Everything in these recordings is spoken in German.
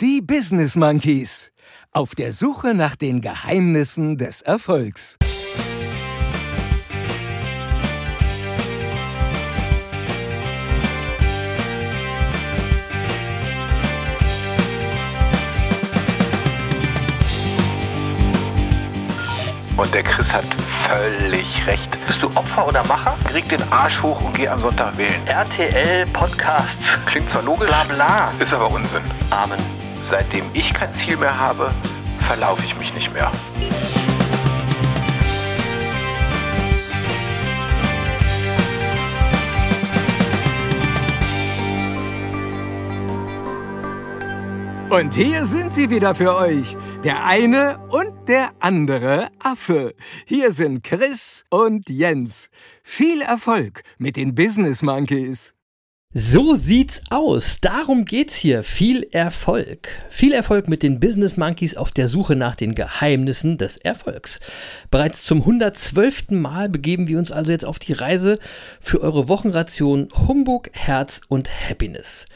Die Business Monkeys. Auf der Suche nach den Geheimnissen des Erfolgs. Und der Chris hat völlig recht. Bist du Opfer oder Macher? Krieg den Arsch hoch und geh am Sonntag wählen. RTL Podcasts. Klingt zwar logisch, Bla bla. ist aber Unsinn. Amen. Seitdem ich kein Ziel mehr habe, verlaufe ich mich nicht mehr. Und hier sind sie wieder für euch. Der eine und der andere Affe. Hier sind Chris und Jens. Viel Erfolg mit den Business Monkeys. So sieht's aus. Darum geht's hier. Viel Erfolg. Viel Erfolg mit den Business Monkeys auf der Suche nach den Geheimnissen des Erfolgs. Bereits zum 112. Mal begeben wir uns also jetzt auf die Reise für eure Wochenration Humbug, Herz und Happiness.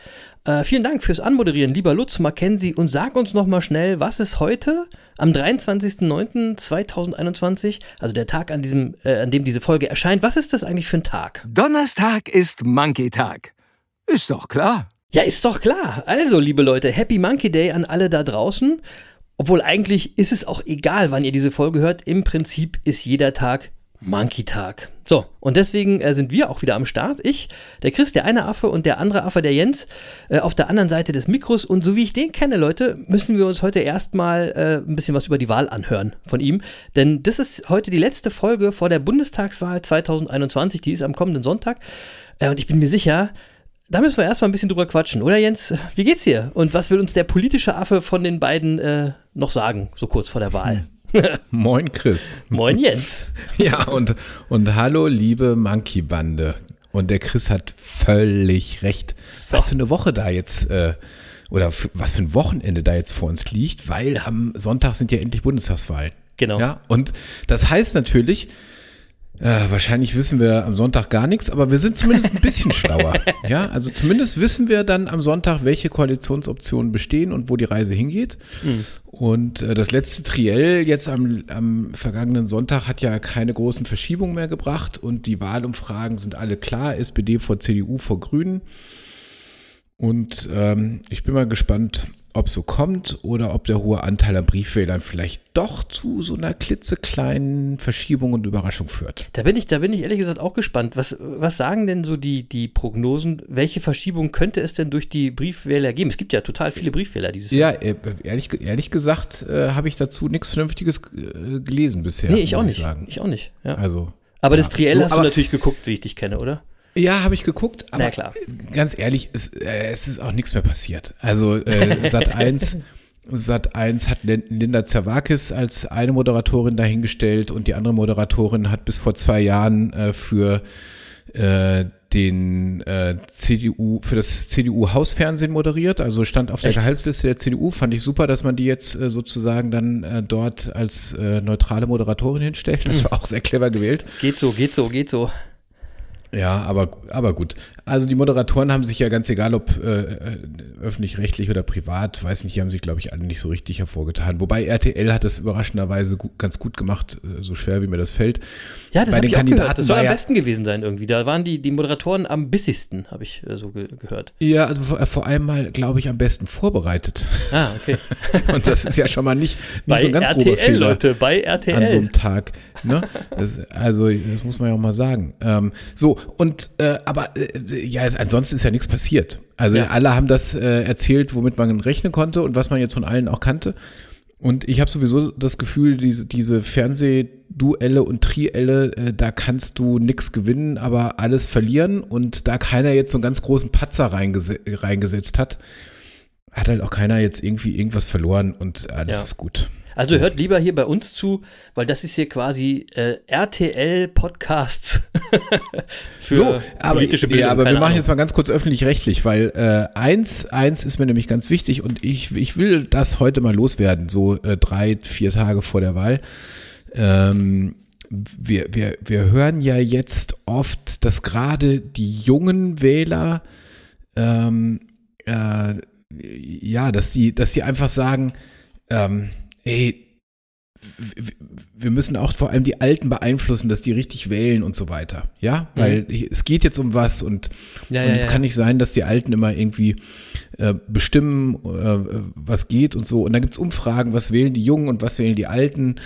Äh, vielen Dank fürs Anmoderieren, lieber Lutz Mackenzie. Und sag uns nochmal schnell, was ist heute am 23.09.2021, also der Tag, an, diesem, äh, an dem diese Folge erscheint, was ist das eigentlich für ein Tag? Donnerstag ist Monkey Tag. Ist doch klar. Ja, ist doch klar. Also, liebe Leute, Happy Monkey Day an alle da draußen. Obwohl eigentlich ist es auch egal, wann ihr diese Folge hört. Im Prinzip ist jeder Tag Monkey Tag. So, und deswegen äh, sind wir auch wieder am Start. Ich, der Chris, der eine Affe und der andere Affe, der Jens, äh, auf der anderen Seite des Mikros. Und so wie ich den kenne, Leute, müssen wir uns heute erstmal äh, ein bisschen was über die Wahl anhören von ihm. Denn das ist heute die letzte Folge vor der Bundestagswahl 2021. Die ist am kommenden Sonntag. Äh, und ich bin mir sicher, da müssen wir erstmal ein bisschen drüber quatschen, oder Jens? Wie geht's dir? Und was will uns der politische Affe von den beiden äh, noch sagen, so kurz vor der Wahl? Moin Chris. Moin Jens. Ja, und, und hallo liebe Monkey-Bande. Und der Chris hat völlig recht. Was für eine Woche da jetzt, äh, oder was für ein Wochenende da jetzt vor uns liegt, weil am Sonntag sind ja endlich Bundestagswahlen. Genau. Ja, und das heißt natürlich, äh, wahrscheinlich wissen wir am Sonntag gar nichts, aber wir sind zumindest ein bisschen schlauer. Ja, also zumindest wissen wir dann am Sonntag, welche Koalitionsoptionen bestehen und wo die Reise hingeht. Und äh, das letzte Triell jetzt am, am vergangenen Sonntag hat ja keine großen Verschiebungen mehr gebracht und die Wahlumfragen sind alle klar, SPD vor CDU vor Grünen. Und ähm, ich bin mal gespannt, ob so kommt oder ob der hohe Anteil an Briefwählern vielleicht doch zu so einer klitzekleinen Verschiebung und Überraschung führt. Da bin ich, da bin ich ehrlich gesagt auch gespannt. Was, was sagen denn so die, die Prognosen? Welche Verschiebung könnte es denn durch die Briefwähler geben? Es gibt ja total viele Briefwähler dieses Jahr. Ja, äh, ehrlich, ehrlich gesagt äh, habe ich dazu nichts Vernünftiges äh, gelesen bisher. nee, ich auch nicht. Sagen. Ich auch nicht. Ja. Also, aber das ja. Triell So, hast du natürlich geguckt, wie ich dich kenne, oder? Ja, habe ich geguckt, aber Na klar. ganz ehrlich, es, äh, es ist auch nichts mehr passiert. Also äh, Sat 1 Sat 1 hat Lin- Linda Zerwakis als eine Moderatorin dahingestellt und die andere Moderatorin hat bis vor zwei Jahren äh, für äh, den äh, CDU, für das CDU-Hausfernsehen moderiert, also stand auf der Echt? Gehaltsliste der CDU. Fand ich super, dass man die jetzt äh, sozusagen dann äh, dort als äh, neutrale Moderatorin hinstellt. Das war auch sehr clever gewählt. Geht so, geht so, geht so. Ja, aber, aber gut. Also die Moderatoren haben sich ja ganz egal, ob äh, äh, öffentlich-rechtlich oder privat, weiß nicht, die haben sich, glaube ich, alle nicht so richtig hervorgetan. Wobei RTL hat das überraschenderweise gut, ganz gut gemacht, äh, so schwer wie mir das fällt. Ja, das Bei den ich auch gehört. Kandidaten Das soll war am ja- besten gewesen sein irgendwie. Da waren die, die Moderatoren am bissigsten, habe ich äh, so ge gehört. Ja, also vor, vor allem mal, glaube ich, am besten vorbereitet. Ah, okay. Und das ist ja schon mal nicht, nicht bei so ein ganz grober RTL, Fehler. Leute, bei RTL. an so einem Tag. Ne? Das, also, das muss man ja auch mal sagen. Ähm, so, und äh, aber äh, ja, ansonsten ist ja nichts passiert. Also Ja. alle haben das äh, erzählt, womit man rechnen konnte und was man jetzt von allen auch kannte. Und ich habe sowieso das Gefühl, diese, diese Fernsehduelle und Trielle, äh, da kannst du nix gewinnen, aber alles verlieren. Und da keiner jetzt so einen ganz großen Patzer reingese reingesetzt hat, hat halt auch keiner jetzt irgendwie irgendwas verloren und alles Ja. ist gut. Also hört lieber hier bei uns zu, weil das ist hier quasi äh, RTL-Podcasts für so, aber, politische Bildung. ja, aber wir machen Ahnung. jetzt mal ganz kurz öffentlich-rechtlich, weil äh, eins, eins ist mir nämlich ganz wichtig und ich, ich will das heute mal loswerden, so äh, drei, vier Tage vor der Wahl. Ähm, wir, wir, wir hören ja jetzt oft, dass gerade die jungen Wähler ähm, äh, ja, dass die, dass die einfach sagen, ähm, ey, wir müssen auch vor allem die Alten beeinflussen, dass die richtig wählen und so weiter. Ja, weil es geht jetzt um was und, Mhm. Ja, und ja, es ja. kann nicht sein, dass die Alten immer irgendwie äh, bestimmen, äh, was geht und so. Und dann gibt's Umfragen, was wählen die Jungen und was wählen die Alten.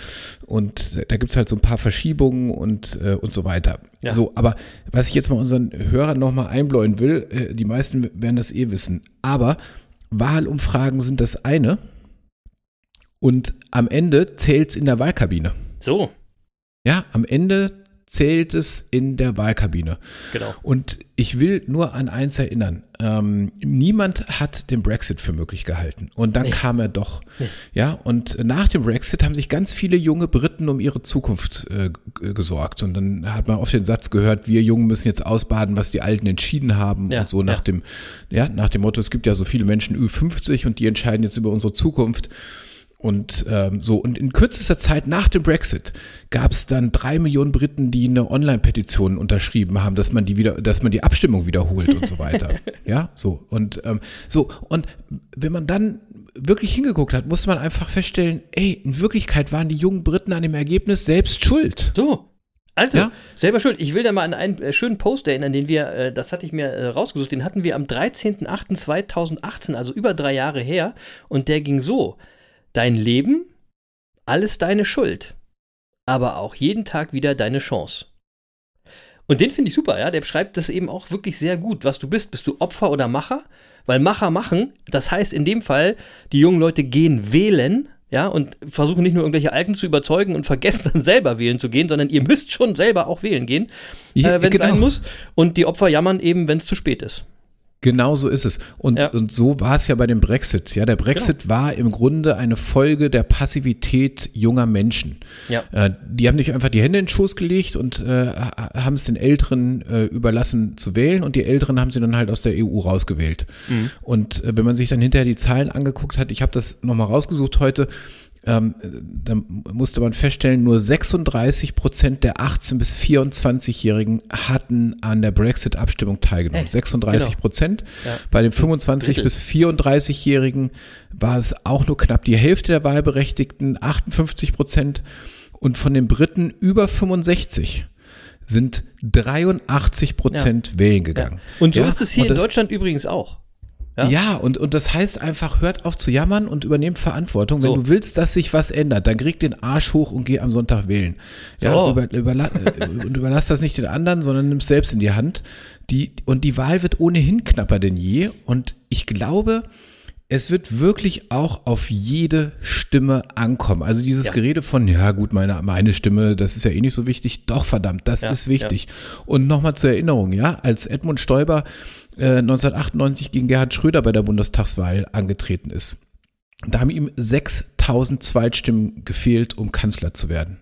Und da gibt's halt so ein paar Verschiebungen und, äh, und so weiter. Ja. So, aber was ich jetzt mal unseren Hörern nochmal einbläuen will, äh, die meisten werden das eh wissen, aber Wahlumfragen sind das eine und am Ende zählt's in der Wahlkabine. So, Ja, am Ende zählt es in der Wahlkabine. genau. Und ich will nur an eins erinnern. Ähm, niemand hat den Brexit für möglich gehalten. Und dann kam er doch. Ja, und nach dem Brexit haben sich ganz viele junge Briten um ihre Zukunft äh, gesorgt. Und dann hat man oft den Satz gehört, wir Jungen müssen jetzt ausbaden, was die Alten entschieden haben Ja, und so nach ja. dem, ja, nach dem Motto, es gibt ja so viele Menschen Ü50 und die entscheiden jetzt über unsere Zukunft. Und ähm, so, und in kürzester Zeit nach dem Brexit gab es dann drei Millionen Briten, die eine Online-Petition unterschrieben haben, dass man die wieder, dass man die Abstimmung wiederholt und so weiter. ja, so. Und ähm, so, und wenn man dann wirklich hingeguckt hat, musste man einfach feststellen, ey, in Wirklichkeit waren die jungen Briten an dem Ergebnis selbst schuld. So. Also, Ja. selber schuld. Ich will da mal an einen äh, schönen Post erinnern, den wir, äh, das hatte ich mir äh, rausgesucht, den hatten wir am 13.08.2018, also über drei Jahre her. Und der ging so: Dein Leben, alles deine Schuld, aber auch jeden Tag wieder deine Chance. Und den finde ich super, ja. Der beschreibt das eben auch wirklich sehr gut, was du bist. Bist du Opfer oder Macher? Weil Macher machen, das heißt in dem Fall, die jungen Leute gehen wählen, ja, und versuchen nicht nur irgendwelche Alten zu überzeugen und vergessen dann selber wählen zu gehen, sondern ihr müsst schon selber auch wählen gehen, Ja, äh, wenn es genau. sein muss. Und die Opfer jammern eben, wenn es zu spät ist. Genau so ist es. Und, Ja. und so war es ja bei dem Brexit. Ja, der Brexit war im Grunde eine Folge der Passivität junger Menschen. Ja. Äh, die haben nicht einfach die Hände in den Schoß gelegt und äh, ha- haben es den Älteren äh, überlassen zu wählen und die Älteren haben sie dann halt aus der EU rausgewählt. Und äh, wenn man sich dann hinterher die Zahlen angeguckt hat, ich habe das nochmal rausgesucht heute, ähm, dann musste man feststellen, nur 36 Prozent der 18- bis 24-Jährigen hatten an der Brexit-Abstimmung teilgenommen. Äh, 36 Prozent. Ja. Bei den 25- Drittel. bis 34-Jährigen war es auch nur knapp die Hälfte der Wahlberechtigten, 58 Prozent. Und von den Briten über 65 sind 83 Prozent wählen Ja. gegangen. Und so Ja, ist es hier in Deutschland übrigens auch. Ja, Ja? und, und das heißt einfach, hört auf zu jammern und übernehmt Verantwortung. So. Wenn du willst, dass sich was ändert, dann krieg den Arsch hoch und geh am Sonntag wählen. Ja, So. über, überla äh, und überlass das nicht den anderen, sondern nimm es selbst in die Hand. Die, und die Wahl wird ohnehin knapper denn je. Und ich glaube, es wird wirklich auch auf jede Stimme ankommen. Also dieses Ja. Gerede von, ja gut, meine, meine Stimme, das ist ja eh nicht so wichtig. Doch, verdammt, das Ja, ist wichtig. Und nochmal zur Erinnerung, ja, als Edmund Stoiber äh, 1998 gegen Gerhard Schröder bei der Bundestagswahl angetreten ist, da haben ihm 6000 Zweitstimmen gefehlt, um Kanzler zu werden.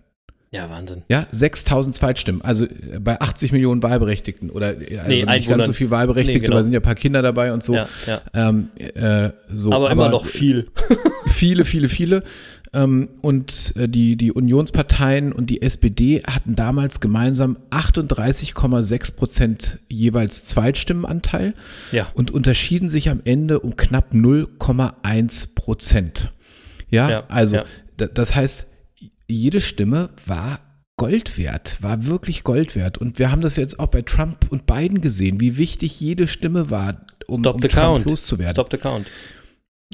Ja, Wahnsinn. Ja, 6000 Zweitstimmen, also äh, bei 80 Millionen Wahlberechtigten oder äh, also Nee, nicht Einwohnern. ganz so viel Wahlberechtigte, Nee, genau. weil sind ja ein paar Kinder dabei und so. Ja, ja. Ähm, äh, so Aber, immer noch viel. viele, viele, viele. Ähm, und äh, die, die Unionsparteien und die SPD hatten damals gemeinsam 38,6 Prozent jeweils Zweitstimmenanteil Ja. und unterschieden sich am Ende um knapp 0,1 Prozent. Ja, Ja, also ja. da- das heißt, jede Stimme war Gold wert, war wirklich Gold wert. Und wir haben das jetzt auch bei Trump und Biden gesehen, wie wichtig jede Stimme war, um, um Trump count. loszuwerden. Stop the count.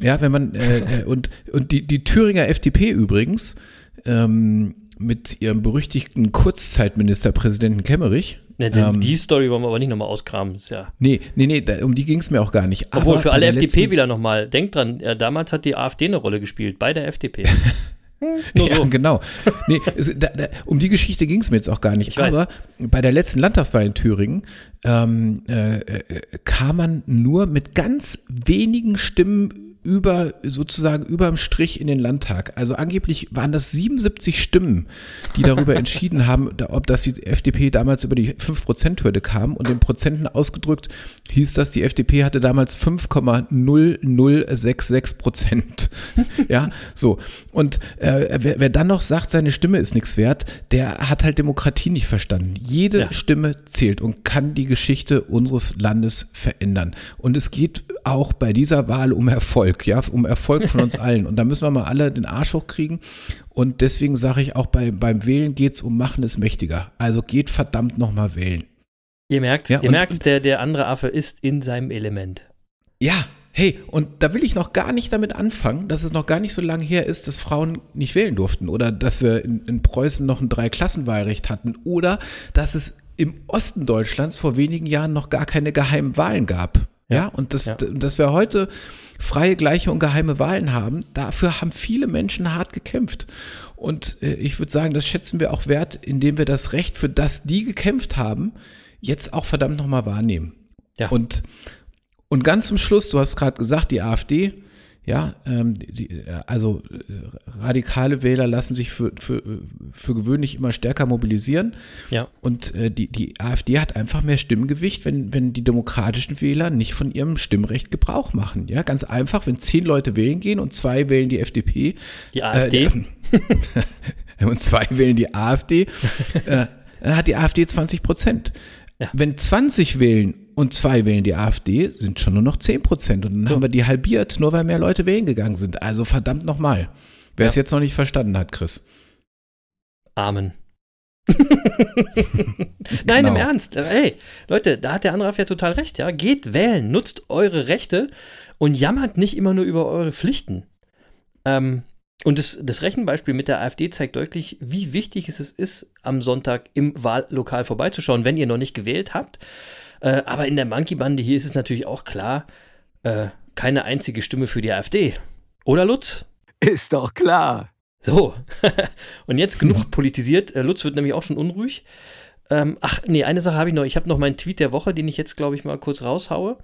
Ja, wenn man äh, äh, und und die die Thüringer FDP übrigens ähm, mit ihrem berüchtigten Kurzzeitministerpräsidenten Kemmerich. Ne, ähm, die Story wollen wir aber nicht nochmal auskramen. Ist ja. nee, nee, nee, da, um die ging es mir auch gar nicht. Obwohl, Aber für alle den letzten- FDP-Wähler nochmal, denkt dran, äh, damals hat die AfD eine Rolle gespielt, bei der FDP. Hm, Nur Ja, so. genau. Nee, es, da, da, um die Geschichte ging es mir jetzt auch gar nicht. Ich weiß. Aber bei der letzten Landtagswahl in Thüringen ähm, äh, äh, kam man nur mit ganz wenigen Stimmen über, sozusagen überm Strich in den Landtag. Also angeblich waren das 77 Stimmen, die darüber entschieden haben, ob das die FDP damals über die 5%-Hürde kam. Und in Prozenten ausgedrückt hieß das, die FDP hatte damals 5,0066 Prozent. ja, so. Und äh, wer, wer dann noch sagt, seine Stimme ist nichts wert, der hat halt Demokratie nicht verstanden. Jede ja. Stimme zählt und kann die Geschichte unseres Landes verändern. Und es geht auch bei dieser Wahl um Erfolg, ja, um Erfolg von uns allen. Und da müssen wir mal alle den Arsch hochkriegen. Und deswegen sage ich auch bei, beim Wählen geht es um Machen ist mächtiger. Also geht verdammt nochmal wählen. Ihr merkt, ja, ihr merkt, der, der andere Affe ist in seinem Element. Ja, hey, und da will ich noch gar nicht damit anfangen, dass es noch gar nicht so lange her ist, dass Frauen nicht wählen durften oder dass wir in, in Preußen noch ein Dreiklassenwahlrecht hatten oder dass es im Osten Deutschlands vor wenigen Jahren noch gar keine geheimen Wahlen gab. Ja, und das, ja. dass wir heute freie, gleiche und geheime Wahlen haben, dafür haben viele Menschen hart gekämpft. Und äh, ich würde sagen, das schätzen wir auch wert, indem wir das Recht, für das die gekämpft haben, jetzt auch verdammt nochmal wahrnehmen. Ja. Und, und ganz zum Schluss, du hast gerade gesagt, die AfD, ja, ähm, die, äh, also äh, radikale Wähler lassen sich für, für, für gewöhnlich immer stärker mobilisieren. Ja. Und äh, die, die AfD hat einfach mehr Stimmgewicht, wenn, wenn die demokratischen Wähler nicht von ihrem Stimmrecht Gebrauch machen. Ja, ganz einfach, wenn zehn Leute wählen gehen und zwei wählen die FDP. Die AfD. Äh, und zwei wählen die AfD, äh, dann hat die AfD 20 Prozent. Ja. Wenn 20 wählen und zwei wählen die AfD, sind schon nur noch 10 Prozent. Und dann so. haben wir die halbiert, nur weil mehr Leute wählen gegangen sind. Also verdammt nochmal. Wer ja. es jetzt noch nicht verstanden hat, Chris. Amen. Nein, genau. im Ernst. Hey, Leute, da hat der andere ja total recht, ja. Geht wählen, nutzt eure Rechte und jammert nicht immer nur über eure Pflichten. Ähm, und das, das, Rechenbeispiel mit der AfD zeigt deutlich, wie wichtig es ist, am Sonntag im Wahllokal vorbeizuschauen, wenn ihr noch nicht gewählt habt. Äh, aber in der Monkey-Bande hier ist es natürlich auch klar, äh, keine einzige Stimme für die AfD. Oder Lutz? Ist doch klar. So, und jetzt genug politisiert. Äh, Lutz wird nämlich auch schon unruhig. Ähm, ach, nee, eine Sache habe ich noch. Ich habe noch meinen Tweet der Woche, den ich jetzt, glaube ich, mal kurz raushaue.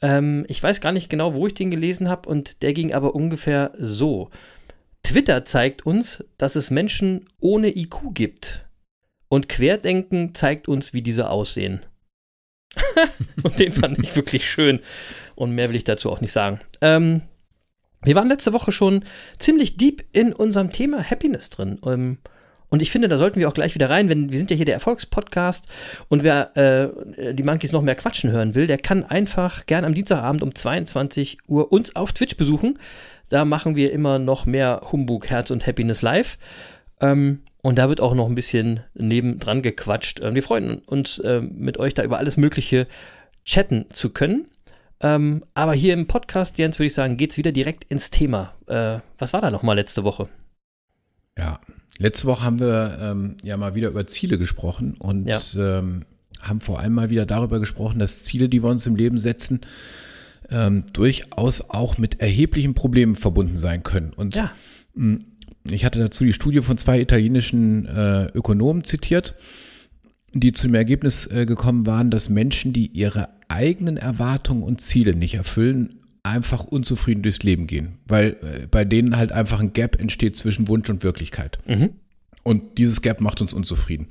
Ähm, ich weiß gar nicht genau, wo ich den gelesen habe, und der ging aber ungefähr so. Twitter zeigt uns, dass es Menschen ohne IQ gibt. Und Querdenken zeigt uns, wie diese aussehen. und den fand ich wirklich schön. Und mehr will ich dazu auch nicht sagen. Ähm, wir waren letzte Woche schon ziemlich deep in unserem Thema Happiness drin. Ähm, und ich finde, da sollten wir auch gleich wieder rein, wenn wir sind ja hier der Erfolgspodcast und wer äh, die Monkeys noch mehr quatschen hören will, der kann einfach gern am Dienstagabend um 22 Uhr uns auf Twitch besuchen. Da machen wir immer noch mehr Humbug, Herz und Happiness live. Ähm, und da wird auch noch ein bisschen nebendran gequatscht. Ähm, wir freuen uns, äh, mit euch da über alles Mögliche chatten zu können. Ähm, aber hier im Podcast, Jens, würde ich sagen, geht es wieder direkt ins Thema. Äh, was war da nochmal letzte Woche? Ja, letzte Woche haben wir ähm, ja mal wieder über Ziele gesprochen und ja. ähm, haben vor allem mal wieder darüber gesprochen, dass Ziele, die wir uns im Leben setzen, ähm, durchaus auch mit erheblichen Problemen verbunden sein können. Und ja. mh, hm, ich hatte dazu die Studie von zwei italienischen äh, Ökonomen zitiert, die zu dem Ergebnis äh, gekommen waren, dass Menschen, die ihre eigenen Erwartungen und Ziele nicht erfüllen, einfach unzufrieden durchs Leben gehen, weil äh, bei denen halt einfach ein Gap entsteht zwischen Wunsch und Wirklichkeit. Mhm. Und dieses Gap macht uns unzufrieden.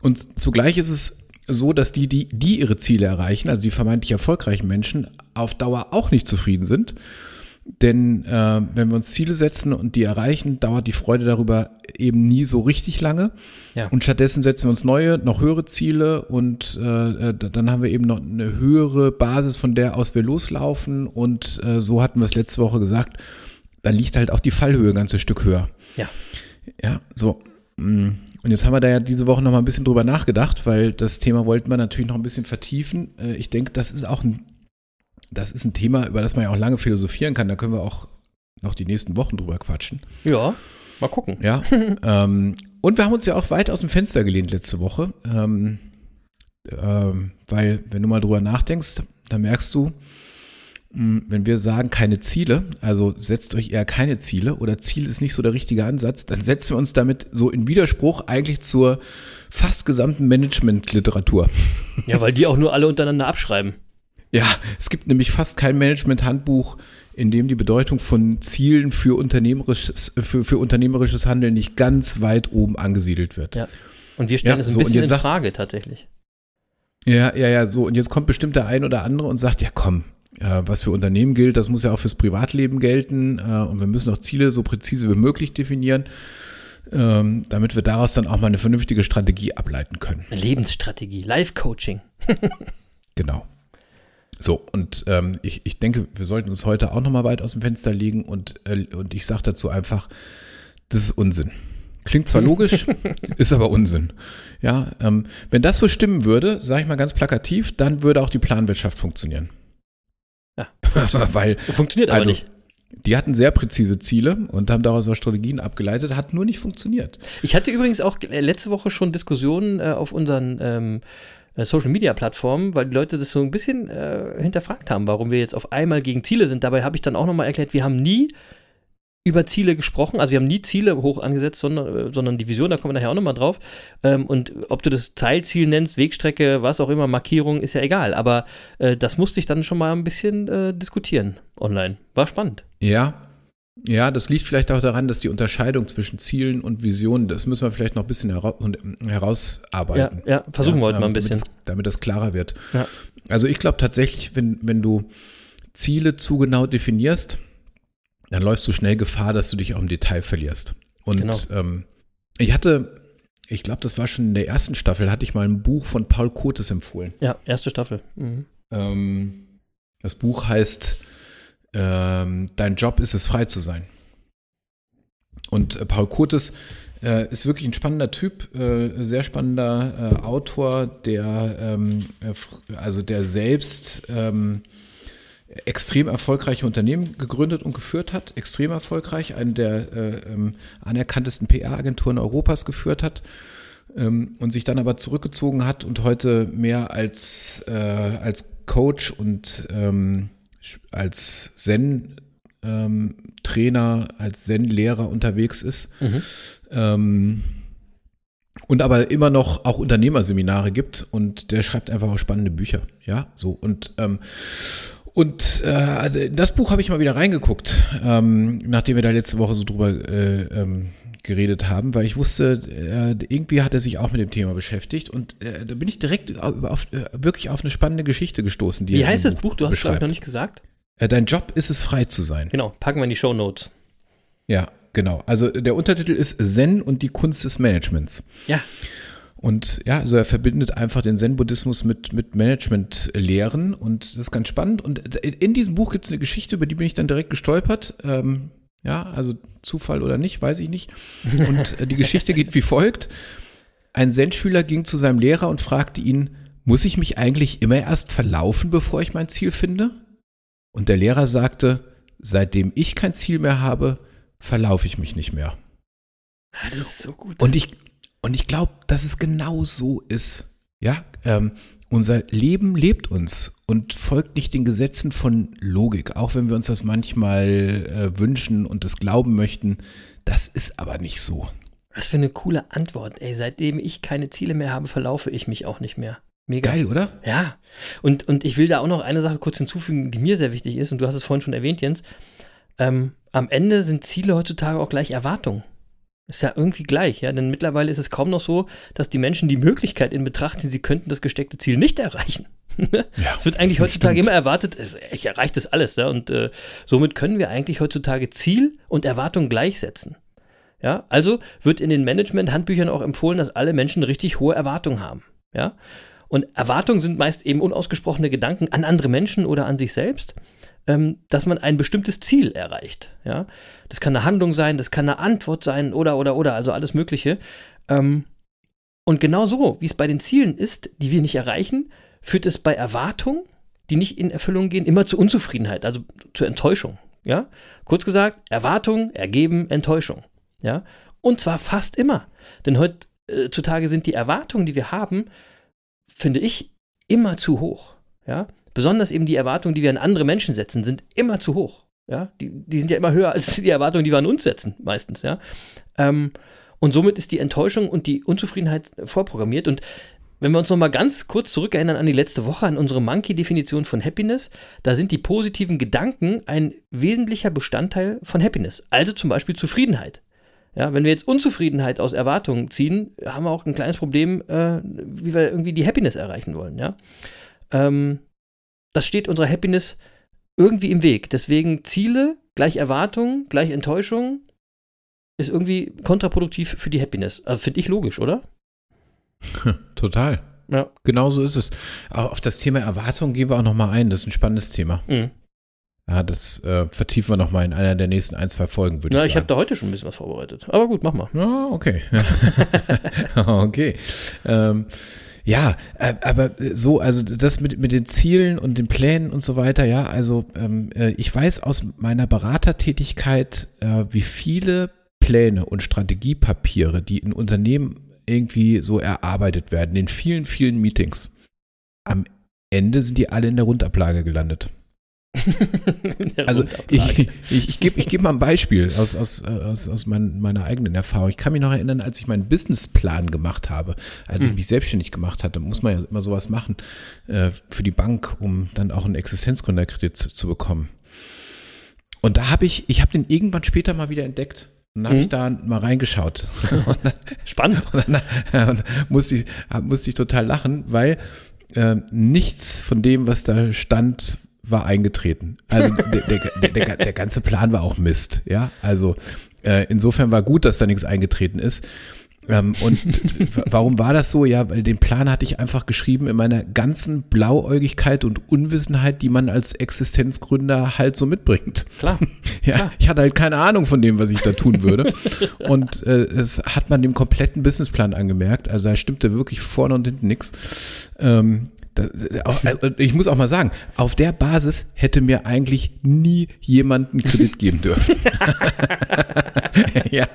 Und zugleich ist es so, dass die, die, die ihre Ziele erreichen, also die vermeintlich erfolgreichen Menschen, auf Dauer auch nicht zufrieden sind denn äh, wenn wir uns Ziele setzen und die erreichen, dauert die Freude darüber eben nie so richtig lange. Ja. Und stattdessen setzen wir uns neue, noch höhere Ziele und äh, äh dann haben wir eben noch eine höhere Basis, von der aus wir loslaufen. Und äh, so hatten wir es letzte Woche gesagt, dann liegt halt auch die Fallhöhe ein ganzes Stück höher. Ja. Ja, so. Mm. Und jetzt haben wir da ja diese Woche noch mal ein bisschen drüber nachgedacht, weil das Thema wollten wir natürlich noch ein bisschen vertiefen. Äh, ich denke, das ist auch ein das ist ein Thema, über das man ja auch lange philosophieren kann. Da können wir auch noch die nächsten Wochen drüber quatschen. Ja, mal gucken. Ja. ähm, und wir haben uns ja auch weit aus dem Fenster gelehnt letzte Woche. Ähm, ähm, weil, wenn du mal drüber nachdenkst, dann merkst du, hm, wenn wir sagen, keine Ziele, also setzt euch eher keine Ziele oder Ziel ist nicht so der richtige Ansatz, dann setzen wir uns damit so in Widerspruch eigentlich zur fast gesamten Management-Literatur. Ja, weil die auch nur alle untereinander abschreiben. Ja, es gibt nämlich fast kein Management-Handbuch, in dem die Bedeutung von Zielen für unternehmerisches, für, für unternehmerisches Handeln nicht ganz weit oben angesiedelt wird. Ja. Und wir stellen Ja, es ein so, bisschen in sagt- Frage tatsächlich. Ja, ja, ja, so. Und jetzt kommt bestimmt der ein oder andere und sagt, ja komm, äh, was für Unternehmen gilt, das muss ja auch fürs Privatleben gelten. Äh, und wir müssen auch Ziele so präzise wie möglich definieren, ähm, damit wir daraus dann auch mal eine vernünftige Strategie ableiten können. Eine Lebensstrategie, Life-Coaching. Genau. So, und ähm, ich, ich denke, wir sollten uns heute auch nochmal weit aus dem Fenster legen und, äh, und ich sage dazu einfach, das ist Unsinn. Klingt zwar logisch, ist aber Unsinn. Ja, ähm, wenn das so stimmen würde, sage ich mal ganz plakativ, dann würde auch die Planwirtschaft funktionieren. Ja. Weil Funktioniert aber Also, nicht. die hatten sehr präzise Ziele und haben daraus auch Strategien abgeleitet, hat nur nicht funktioniert. Ich hatte übrigens auch äh, letzte Woche schon Diskussionen äh, auf unseren ähm, äh, Social Media Plattformen, weil die Leute das so ein bisschen äh, hinterfragt haben, warum wir jetzt auf einmal gegen Ziele sind. Dabei habe ich dann auch nochmal erklärt, wir haben nie über Ziele gesprochen, also wir haben nie Ziele hoch angesetzt, sondern, äh, sondern die Vision, da kommen wir nachher auch nochmal drauf. Ähm, und ob du das Teilziel nennst, Wegstrecke, was auch immer, Markierung, ist ja egal. Aber äh, das musste ich dann schon mal ein bisschen äh, diskutieren online. War spannend. Ja, ja, das liegt vielleicht auch daran, dass die Unterscheidung zwischen Zielen und Visionen, das müssen wir vielleicht noch ein bisschen hera ähm, Ja, herausarbeiten. ja, versuchen wir heute mal ein damit bisschen. Das, damit das klarer wird. Ja. Also ich glaube tatsächlich, wenn, wenn du Ziele zu genau definierst, dann läufst du schnell Gefahr, dass du dich auch im Detail verlierst. Und Genau. ähm, ich hatte, ich glaube, das war schon in der ersten Staffel, hatte ich mal ein Buch von Paul Kotes empfohlen. Ja, erste Staffel. Mhm. Ähm, das Buch heißt ähm, Dein Job ist es, frei zu sein. Und äh, Paul Kurtes äh, ist wirklich ein spannender Typ, äh, sehr spannender äh, Autor, der ähm, äh, also der selbst ähm, extrem erfolgreiche Unternehmen gegründet und geführt hat, extrem erfolgreich, eine der äh, ähm, anerkanntesten PR-Agenturen Europas geführt hat ähm, und sich dann aber zurückgezogen hat und heute mehr als, äh, als Coach und ähm, als Zen-Trainer, als Zen-Lehrer unterwegs ist. Mhm. Ähm, und aber immer noch auch Unternehmerseminare gibt und der schreibt einfach auch spannende Bücher. Ja, so und ähm, und äh, das Buch habe ich mal wieder reingeguckt, ähm, nachdem wir da letzte Woche so drüber äh, ähm, geredet haben, weil ich wusste, äh, irgendwie hat er sich auch mit dem Thema beschäftigt und äh, da bin ich direkt auf, äh, wirklich auf eine spannende Geschichte gestoßen. Die Wie heißt das Buch? Du hast es glaube ich beschreibt. noch nicht gesagt. Dein Job ist es, frei zu sein. Genau, packen wir in die Show Notes. Ja, genau. Also der Untertitel ist Zen und die Kunst des Managements. Ja. Und ja, also er verbindet einfach den Zen-Buddhismus mit, mit Management-Lehren und das ist ganz spannend. Und in diesem Buch gibt es eine Geschichte, über die bin ich dann direkt gestolpert. Ähm, ja, also Zufall oder nicht, weiß ich nicht. Und äh, die Geschichte geht wie folgt. Ein Zen-Schüler ging zu seinem Lehrer und fragte ihn, muss ich mich eigentlich immer erst verlaufen, bevor ich mein Ziel finde? Und der Lehrer sagte, seitdem ich kein Ziel mehr habe, verlaufe ich mich nicht mehr. Das ist so gut. Und ich, und ich glaube, dass es genau so ist. Ja, ähm, unser Leben lebt uns und folgt nicht den Gesetzen von Logik, auch wenn wir uns das manchmal äh, wünschen und das glauben möchten. Das ist aber nicht so. Was für eine coole Antwort. Ey, seitdem ich keine Ziele mehr habe, verlaufe ich mich auch nicht mehr. Mega. Geil, oder? Ja. Und, und ich will da auch noch eine Sache kurz hinzufügen, die mir sehr wichtig ist, und du hast es vorhin schon erwähnt, Jens. Ähm, am Ende sind Ziele heutzutage auch gleich Erwartungen. Ist ja irgendwie gleich, ja, denn mittlerweile ist es kaum noch so, dass die Menschen die Möglichkeit in Betracht ziehen, sie könnten das gesteckte Ziel nicht erreichen. Es wird eigentlich heutzutage stimmt. immer erwartet, ich erreiche das alles, ja, und äh, somit können wir eigentlich heutzutage Ziel und Erwartung gleichsetzen. Ja, also wird in den Management-Handbüchern auch empfohlen, dass alle Menschen richtig hohe Erwartungen haben. Ja, und Erwartungen sind meist eben unausgesprochene Gedanken an andere Menschen oder an sich selbst, ähm, dass man ein bestimmtes Ziel erreicht. Ja, das kann eine Handlung sein, das kann eine Antwort sein oder oder oder, also alles Mögliche. Ähm, und genau so, wie es bei den Zielen ist, die wir nicht erreichen, führt es bei Erwartungen, die nicht in Erfüllung gehen, immer zu Unzufriedenheit, also zur Enttäuschung. Ja, kurz gesagt, Erwartungen ergeben Enttäuschung. Ja, und zwar fast immer, denn heutzutage sind die Erwartungen, die wir haben, finde ich, immer zu hoch. Ja, besonders eben die Erwartungen, die wir an andere Menschen setzen, sind immer zu hoch. Ja, die, die sind ja immer höher als die Erwartungen, die wir an uns setzen, meistens. Ja, ähm, und somit ist die Enttäuschung und die Unzufriedenheit vorprogrammiert. Und wenn wir uns noch mal ganz kurz zurückerinnern an die letzte Woche, an unsere Monkey-Definition von Happiness, da sind die positiven Gedanken ein wesentlicher Bestandteil von Happiness. Also zum Beispiel Zufriedenheit. Ja, wenn wir jetzt Unzufriedenheit aus Erwartungen ziehen, haben wir auch ein kleines Problem, äh, wie wir irgendwie die Happiness erreichen wollen. Ja? Ähm, das steht unserer Happiness irgendwie im Weg. Deswegen Ziele gleich Erwartungen gleich Enttäuschung ist irgendwie kontraproduktiv für die Happiness. Also Finde ich logisch, oder? Total. Ja. Genau so ist es. Auch auf das Thema Erwartung gehen wir auch nochmal ein. Das ist ein spannendes Thema. Mhm. Ja, das äh, vertiefen wir nochmal in einer der nächsten ein, zwei Folgen, würde Na, ich ich habe sagen. da heute schon ein bisschen was vorbereitet. Aber gut, mach mal. Ja, okay. okay. Ähm, ja, äh, aber so, also das mit, mit den Zielen und den Plänen und so weiter, ja, also ähm, äh, ich weiß aus meiner Beratertätigkeit, äh, wie viele Pläne und Strategiepapiere, die in Unternehmen irgendwie so erarbeitet werden, in vielen, vielen Meetings. Am Ende sind die alle in der Rundablage gelandet. Also ich, ich, ich gebe ich geb mal ein Beispiel aus, aus, äh, aus, aus mein, meiner eigenen Erfahrung. Ich kann mich noch erinnern, als ich meinen Businessplan gemacht habe, als Hm. ich mich selbstständig gemacht hatte, muss man ja immer sowas machen äh, für die Bank, um dann auch einen Existenzgründerkredit zu, zu bekommen. Und da habe ich, ich habe den irgendwann später mal wieder entdeckt. Und dann habe Mhm. ich da mal reingeschaut. Dann, Spannend. und dann und musste, ich, musste ich total lachen, weil äh, nichts von dem, was da stand, war eingetreten. Also der, der, der, der ganze Plan war auch Mist. Ja, also äh, insofern war gut, dass da nichts eingetreten ist. Ähm, und warum war das so? Ja, weil den Plan hatte ich einfach geschrieben in meiner ganzen Blauäugigkeit und Unwissenheit, die man als Existenzgründer halt so mitbringt. Klar. Ja, Klar. ich hatte halt keine Ahnung von dem, was ich da tun würde. und äh, es hat man dem kompletten Businessplan angemerkt. Also da stimmte wirklich vorne und hinten nichts. Ähm, äh, ich muss auch mal sagen, auf der Basis hätte mir eigentlich nie jemand einen Kredit geben dürfen. ja.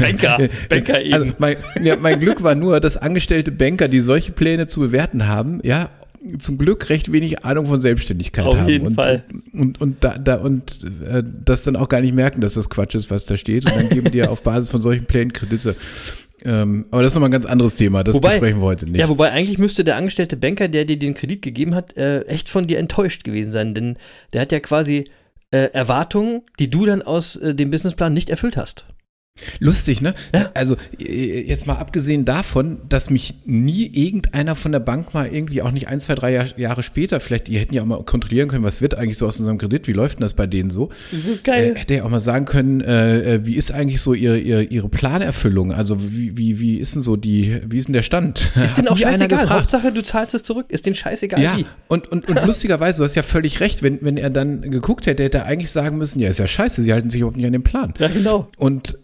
Banker. Banker eben. Also mein, ja, mein Glück war nur, dass angestellte Banker, die solche Pläne zu bewerten haben, ja, zum Glück recht wenig Ahnung von Selbstständigkeit Auf haben. jeden und, Fall. Und, und, da, da, und äh, das dann auch gar nicht merken, dass das Quatsch ist, was da steht. Und dann geben die auf Basis von solchen Plänen Kredite. Ähm, aber das ist nochmal ein ganz anderes Thema. Das Wobei- besprechen wir heute nicht. Ja, wobei eigentlich müsste der angestellte Banker, der dir den Kredit gegeben hat, äh, echt von dir enttäuscht gewesen sein, denn der hat ja quasi äh, Erwartungen, die du dann aus äh, dem Businessplan nicht erfüllt hast. Lustig, ne? Ja. Also äh, jetzt mal abgesehen davon, dass mich nie irgendeiner von der Bank mal irgendwie auch nicht ein, zwei, drei Jahr, Jahre später, vielleicht, die hätten ja auch mal kontrollieren können, was wird eigentlich so aus unserem Kredit, wie läuft denn das bei denen so? Das ist Äh, hätte ja auch mal sagen können, äh, äh, wie ist eigentlich so ihre, ihre, ihre Planerfüllung? Also wie, wie, wie ist denn so die, wie ist denn der Stand? ist denen Hat auch scheißegal. Hauptsache, du zahlst es zurück. Ist denen scheißegal Ja, wie. und, und, und lustigerweise, du hast ja völlig recht, wenn, wenn er dann geguckt hätte, hätte er eigentlich sagen müssen, ja, ist ja scheiße, sie halten sich überhaupt nicht an den Plan. Ja, genau. Und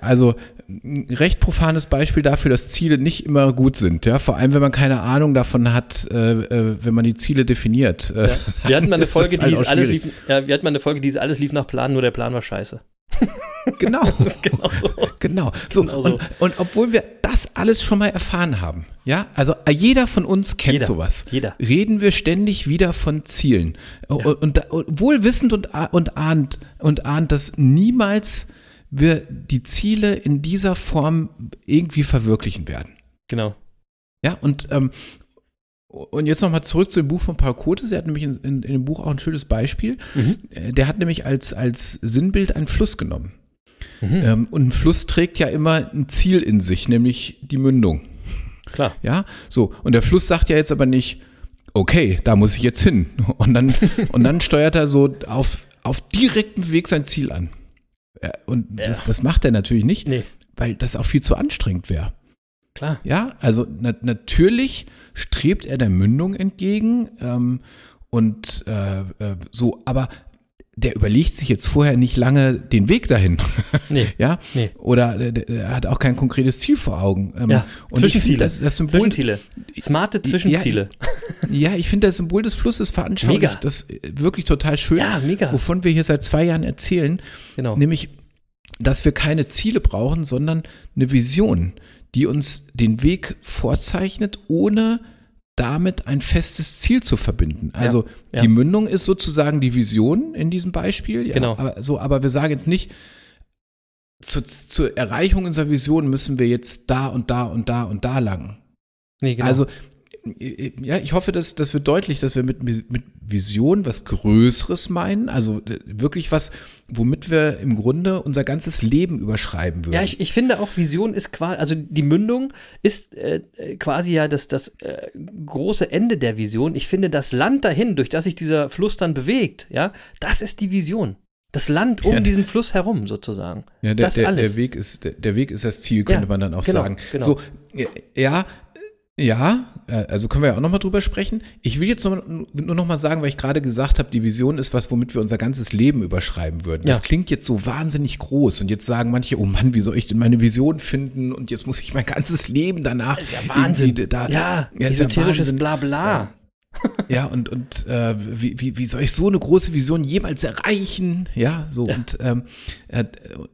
also ein recht profanes Beispiel dafür, dass Ziele nicht immer gut sind, ja, vor allem wenn man keine Ahnung davon hat, äh, äh, wenn man die Ziele definiert. Äh, Wir hatten mal eine ist Folge, die halt hieß auch alles lief, ja, wir hatten mal eine Folge, die alles lief nach Plan, nur der Plan war scheiße. Genau. Genau so. Genau. So, Genau so. Und, und obwohl wir das alles schon mal erfahren haben, ja, also jeder von uns kennt Jeder. sowas. Jeder. Reden wir ständig wieder von Zielen. Und, und, und wohl wissend und, und ahnt, und ahnt, dass niemals wir die Ziele in dieser Form irgendwie verwirklichen werden. Genau. Ja, und, ähm, und jetzt nochmal zurück zu dem Buch von Paul Kotes. Er hat nämlich in, in, in dem Buch auch ein schönes Beispiel. Mhm. Äh, Der hat nämlich als, als Sinnbild einen Fluss genommen. Mhm. Ähm, und ein Fluss trägt ja immer ein Ziel in sich, nämlich die Mündung. Klar. Ja, so. Und der Fluss sagt ja jetzt aber nicht, okay, da muss ich jetzt hin. Und dann, und dann steuert er so auf, auf direktem Weg sein Ziel an. Und Ja. das, das macht er natürlich nicht, Nee, weil das auch viel zu anstrengend wäre. klar. Ja, also na, natürlich strebt er der Mündung entgegen ähm, und äh, äh, so, aber der überlegt sich jetzt vorher nicht lange den Weg dahin. Nee. ja, Nee. oder äh, der, der hat auch kein konkretes Ziel vor Augen. Ähm, Ja, und ich Zwischenziele. das, das Symbol, Zwischenziele. Smarte Zwischenziele. ja, ich finde das Symbol des Flusses veranschaulicht Mega. das äh, wirklich total schön, Ja, mega. wovon wir hier seit zwei Jahren erzählen, Genau. nämlich, dass wir keine Ziele brauchen, sondern eine Vision, die uns den Weg vorzeichnet, ohne damit ein festes Ziel zu verbinden. Also ja. die Mündung ist sozusagen die Vision in diesem Beispiel. Ja, Genau. Aber, so, aber wir sagen jetzt nicht, zu, zur Erreichung unserer Vision müssen wir jetzt da und da und da und da lang. Nee, genau. Also, ja, ich hoffe, dass das wird deutlich, dass wir mit, mit Vision was Größeres meinen. Also äh, wirklich was, womit wir im Grunde unser ganzes Leben überschreiben würden. Ja, ich, ich finde auch Vision ist quasi, also die Mündung ist äh, quasi ja das, das äh, große Ende der Vision. Ich finde das Land dahin, durch das sich dieser Fluss dann bewegt, ja, das ist die Vision. Das Land um Ja. diesen Fluss herum sozusagen. Ja, der, der, der, Weg ist, der, der Weg ist das Ziel, könnte Ja, man dann auch genau, sagen. genau. So, ja, ja, also können wir ja auch nochmal drüber sprechen. Ich will jetzt noch, nur nochmal sagen, weil ich gerade gesagt habe, die Vision ist was, womit wir unser ganzes Leben überschreiben würden. Ja. Das klingt jetzt so wahnsinnig groß und jetzt sagen manche, oh Mann, wie soll ich denn meine Vision finden und jetzt muss ich mein ganzes Leben danach. Das ist ja Wahnsinn. Da, ja, ja, esoterisches. Blabla. Ja, und, und äh, wie, wie, wie soll ich so eine große Vision jemals erreichen? Ja, so und, ähm, äh,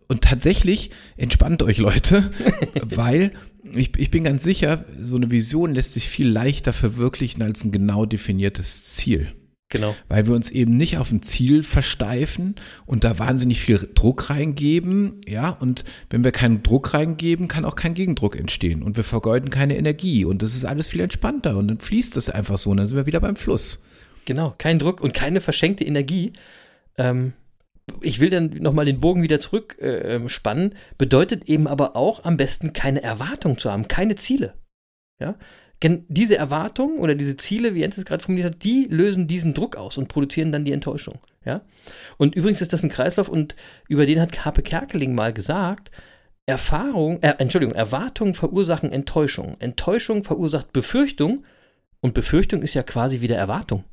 und tatsächlich entspannt euch Leute, weil ich, ich bin ganz sicher, so eine Vision lässt sich viel leichter verwirklichen als ein genau definiertes Ziel. Genau. Weil wir uns eben nicht auf ein Ziel versteifen und da wahnsinnig viel Druck reingeben, ja, und wenn wir keinen Druck reingeben, kann auch kein Gegendruck entstehen und wir vergeuden keine Energie und das ist alles viel entspannter und dann fließt das einfach so und dann sind wir wieder beim Fluss. Genau, kein Druck und keine verschenkte Energie. Ähm, ich will dann nochmal den Bogen wieder zurück äh, ähm, spannen, bedeutet eben aber auch am besten keine Erwartung zu haben, keine Ziele. Ja? Diese Erwartungen oder diese Ziele, wie Jens es gerade formuliert hat, die lösen diesen Druck aus und produzieren dann die Enttäuschung. Ja? Und übrigens ist das ein Kreislauf und über den hat Harpe Kerkeling mal gesagt, Erfahrung, äh, Entschuldigung, Erwartungen verursachen Enttäuschung. Enttäuschung verursacht Befürchtung und Befürchtung ist ja quasi wieder Erwartung.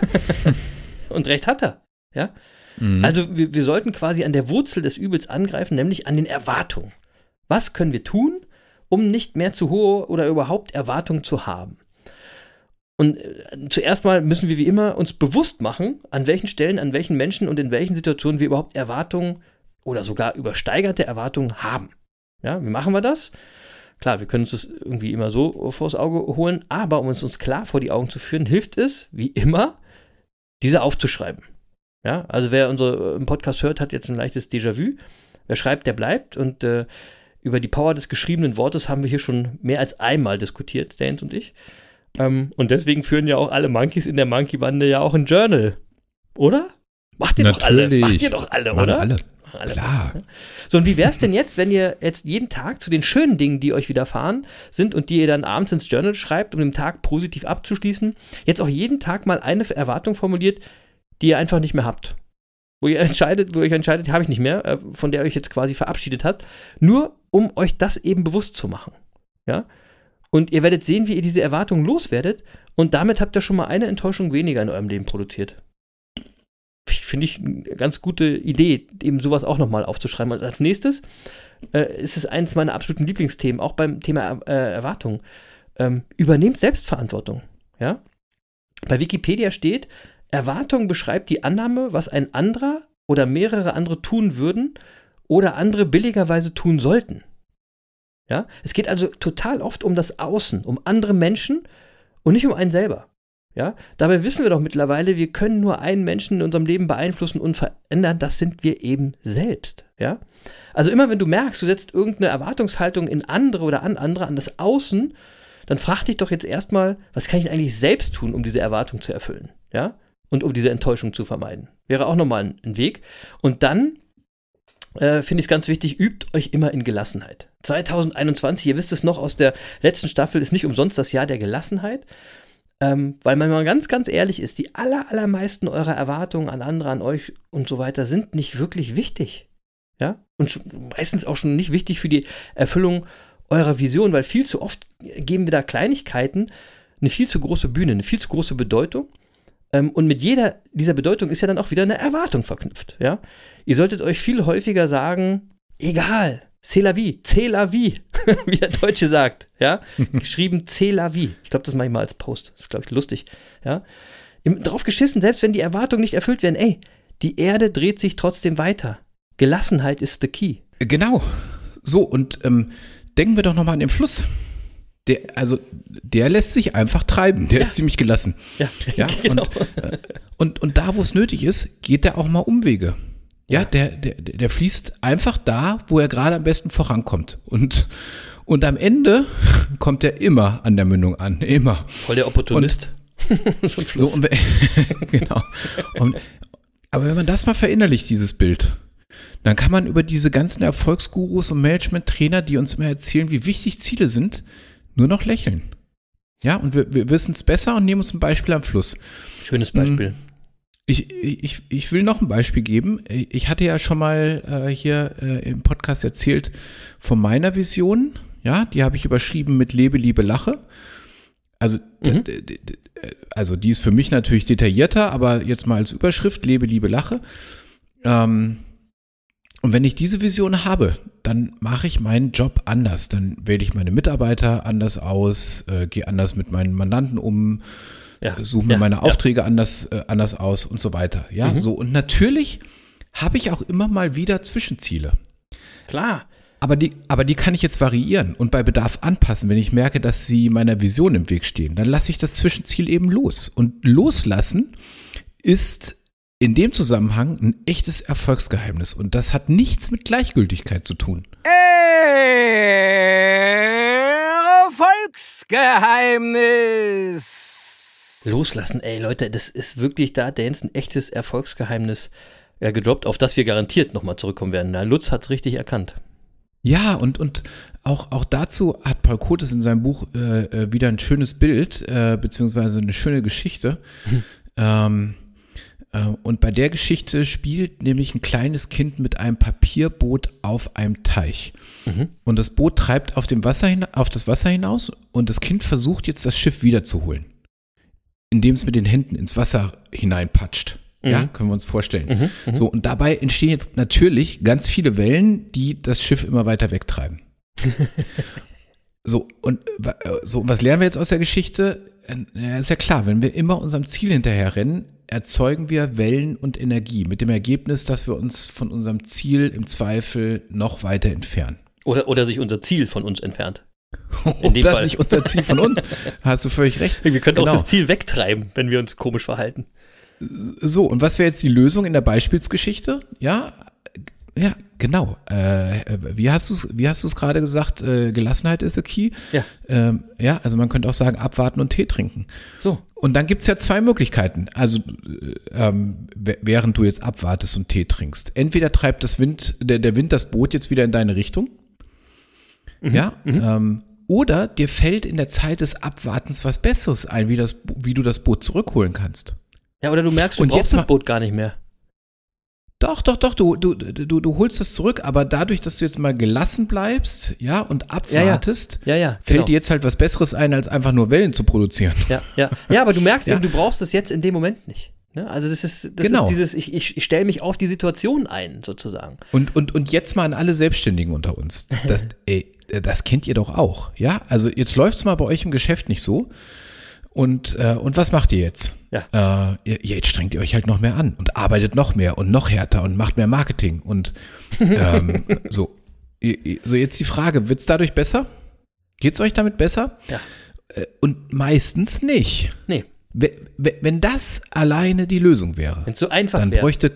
und recht hat er. Ja? Mhm. Also wir, wir sollten quasi an der Wurzel des Übels angreifen, nämlich an den Erwartungen. Was können wir tun, um nicht mehr zu hohe oder überhaupt Erwartungen zu haben? Und äh, zuerst mal müssen wir wie immer uns bewusst machen, an welchen Stellen, an welchen Menschen und in welchen Situationen wir überhaupt Erwartungen oder sogar übersteigerte Erwartungen haben. Ja, wie machen wir das? Klar, wir können uns das irgendwie immer so vors Auge holen, aber um es uns klar vor die Augen zu führen, hilft es, wie immer, diese aufzuschreiben. Ja, also wer unseren Podcast hört, hat jetzt ein leichtes Déjà-vu. Wer schreibt, der bleibt. Und äh, über die Power des geschriebenen Wortes haben wir hier schon mehr als einmal diskutiert, Jens und ich. Ähm, und deswegen führen ja auch alle Monkeys in der Monkey-Bande ja auch ein Journal. Oder? Macht ihr doch alle. Macht ihr doch alle, Machen oder? alle. Alle. Klar. So, und wie wäre es denn jetzt, wenn ihr jetzt jeden Tag zu den schönen Dingen, die euch widerfahren sind und die ihr dann abends ins Journal schreibt, um den Tag positiv abzuschließen, jetzt auch jeden Tag mal eine Erwartung formuliert, die ihr einfach nicht mehr habt. Wo ihr entscheidet, wo ihr euch entscheidet, habe ich nicht mehr, äh, von der ihr euch jetzt quasi verabschiedet habt, nur um euch das eben bewusst zu machen. Ja? Und ihr werdet sehen, wie ihr diese Erwartungen loswerdet und damit habt ihr schon mal eine Enttäuschung weniger in eurem Leben produziert. Finde ich eine ganz gute Idee, eben sowas auch nochmal aufzuschreiben. Und als nächstes äh, ist es eines meiner absoluten Lieblingsthemen, auch beim Thema äh, Erwartung. Ähm, übernehmt Selbstverantwortung. Ja? Bei Wikipedia steht, Erwartung beschreibt die Annahme, was ein anderer oder mehrere andere tun würden oder andere billigerweise tun sollten. Ja? Es geht also total oft um das Außen, um andere Menschen und nicht um einen selber. Ja? Dabei wissen wir doch mittlerweile, wir können nur einen Menschen in unserem Leben beeinflussen und verändern, das sind wir eben selbst. Ja? Also immer wenn du merkst, du setzt irgendeine Erwartungshaltung in andere oder an andere, an das Außen, dann frag dich doch jetzt erstmal, was kann ich eigentlich selbst tun, um diese Erwartung zu erfüllen? Ja? Und um diese Enttäuschung zu vermeiden. Wäre auch nochmal ein, Weg. Und dann äh, finde ich es ganz wichtig, übt euch immer in Gelassenheit. 2021, ihr wisst es noch aus der letzten Staffel, ist nicht umsonst das Jahr der Gelassenheit. Ähm, weil man mal ganz, ganz ehrlich ist, die aller, allermeisten eurer Erwartungen an andere, an euch und so weiter sind nicht wirklich wichtig. Ja? Und meistens auch schon nicht wichtig für die Erfüllung eurer Vision, weil viel zu oft geben wir da Kleinigkeiten eine viel zu große Bühne, eine viel zu große Bedeutung. Ähm, und mit jeder dieser Bedeutung ist ja dann auch wieder eine Erwartung verknüpft. Ja? Ihr solltet euch viel häufiger sagen, egal, c'est la vie, c'est la vie, wie der Deutsche sagt. Ja? Geschrieben c'est la vie. Ich glaube, das mache ich mal als Post. Das ist, glaube ich, lustig. Ja? Im, drauf geschissen, selbst wenn die Erwartungen nicht erfüllt werden, ey, die Erde dreht sich trotzdem weiter. Gelassenheit ist the key. Genau. So, und ähm, denken wir doch nochmal an den Fluss. Der, also, der lässt sich einfach treiben. Der Ja. ist ziemlich gelassen. Ja, Ja, genau. und, äh, und, und da, wo es nötig ist, geht der auch mal Umwege. Ja, der, der, der fließt einfach da, wo er gerade am besten vorankommt. Und, Und am Ende kommt er immer an der Mündung an, immer. Voll der Opportunist. Fluss. So, und, genau. Und, aber wenn man das mal verinnerlicht, dieses Bild, dann kann man über diese ganzen Erfolgsgurus und Management-Trainer, die uns immer erzählen, wie wichtig Ziele sind, nur noch lächeln. Ja, und wir, wir wissen es besser und nehmen uns ein Beispiel am Fluss. Schönes Beispiel. Hm. Ich, ich, ich will noch ein Beispiel geben. Ich hatte ja schon mal äh, hier äh, im Podcast erzählt von meiner Vision. Ja, die habe ich überschrieben mit Lebe, Liebe, Lache. Also, mhm. also die ist für mich natürlich detaillierter, aber jetzt mal als Überschrift Lebe, Liebe, Lache. Ähm, und wenn ich diese Vision habe, dann mache ich meinen Job anders. Dann wähle ich meine Mitarbeiter anders aus, äh, gehe anders mit meinen Mandanten um, ja. suche mir ja. meine Aufträge ja. anders, äh, anders aus und so weiter. Ja, mhm. so. Und natürlich habe ich auch immer mal wieder Zwischenziele. Klar. Aber die, aber die kann ich jetzt variieren und bei Bedarf anpassen, wenn ich merke, dass sie meiner Vision im Weg stehen. Dann lasse ich das Zwischenziel eben los. Und loslassen ist in dem Zusammenhang ein echtes Erfolgsgeheimnis. Und das hat nichts mit Gleichgültigkeit zu tun. Erfolgsgeheimnis. Loslassen, ey Leute, das ist wirklich da, Dance, ein echtes Erfolgsgeheimnis ja, gedroppt, auf das wir garantiert nochmal zurückkommen werden. Na, Lutz hat es richtig erkannt. Ja, und, und auch, auch dazu hat Paul Kotes in seinem Buch äh, äh wieder ein schönes Bild, äh, beziehungsweise eine schöne Geschichte. Hm. Ähm, äh, und bei der Geschichte spielt nämlich ein kleines Kind mit einem Papierboot auf einem Teich. Mhm. Und das Boot treibt auf, dem Wasser auf das Wasser hinaus und das Kind versucht jetzt das Schiff wiederzuholen, indem es mit den Händen ins Wasser hineinpatscht. Mhm. Ja, können wir uns vorstellen. Mhm. mhm. So, und dabei entstehen jetzt natürlich ganz viele Wellen, die das Schiff immer weiter wegtreiben. so, und äh, so, was lernen wir jetzt aus der Geschichte? Äh, ja, ist ja klar, wenn wir immer unserem Ziel hinterher rennen, erzeugen wir Wellen und Energie mit dem Ergebnis, dass wir uns von unserem Ziel im Zweifel noch weiter entfernen. Oder, oder sich unser Ziel von uns entfernt. oder sich unser Ziel von uns. Hast du völlig recht. Wir können genau. auch das Ziel wegtreiben, wenn wir uns komisch verhalten. So, und was wäre jetzt die Lösung in der Beispielsgeschichte? Ja, ja, genau. Äh, wie hast du es, wie hast du es gerade gesagt? Äh, Gelassenheit is the key. Ja. Ähm, ja, also man könnte auch sagen, abwarten und Tee trinken. So. Und dann gibt's ja zwei Möglichkeiten. Also äh, ähm, während du jetzt abwartest und Tee trinkst. Entweder treibt das Wind, der, der Wind das Boot jetzt wieder in deine Richtung. Mhm. Ja. Mhm. Ähm, oder dir fällt in der Zeit des Abwartens was Besseres ein, wie, das, wie du das Boot zurückholen kannst. Ja, oder du merkst, du und brauchst das Boot gar nicht mehr. Doch, doch, doch, du, du, du, du holst das zurück, aber dadurch, dass du jetzt mal gelassen bleibst, ja, und abwartest, ja, ja. Ja, fällt genau. dir jetzt halt was Besseres ein, als einfach nur Wellen zu produzieren. Ja, ja. Ja, aber du merkst eben, du brauchst es jetzt in dem Moment nicht. Ne? Also das ist, das genau. ist dieses, ich, ich, ich stelle mich auf die Situation ein, sozusagen. Und, und, und jetzt mal an alle Selbstständigen unter uns. Das, ey, das kennt ihr doch auch, ja? Also jetzt läuft es mal bei euch im Geschäft nicht so. Und, äh, und was macht ihr jetzt? Ja. Äh, jetzt strengt ihr euch halt noch mehr an und arbeitet noch mehr und noch härter und macht mehr Marketing. Und ähm, so. So, jetzt die Frage, wird es dadurch besser? Geht es euch damit besser? Ja. Äh, und meistens nicht. Nee. Wenn das alleine die Lösung wäre, so einfach dann bräuchte,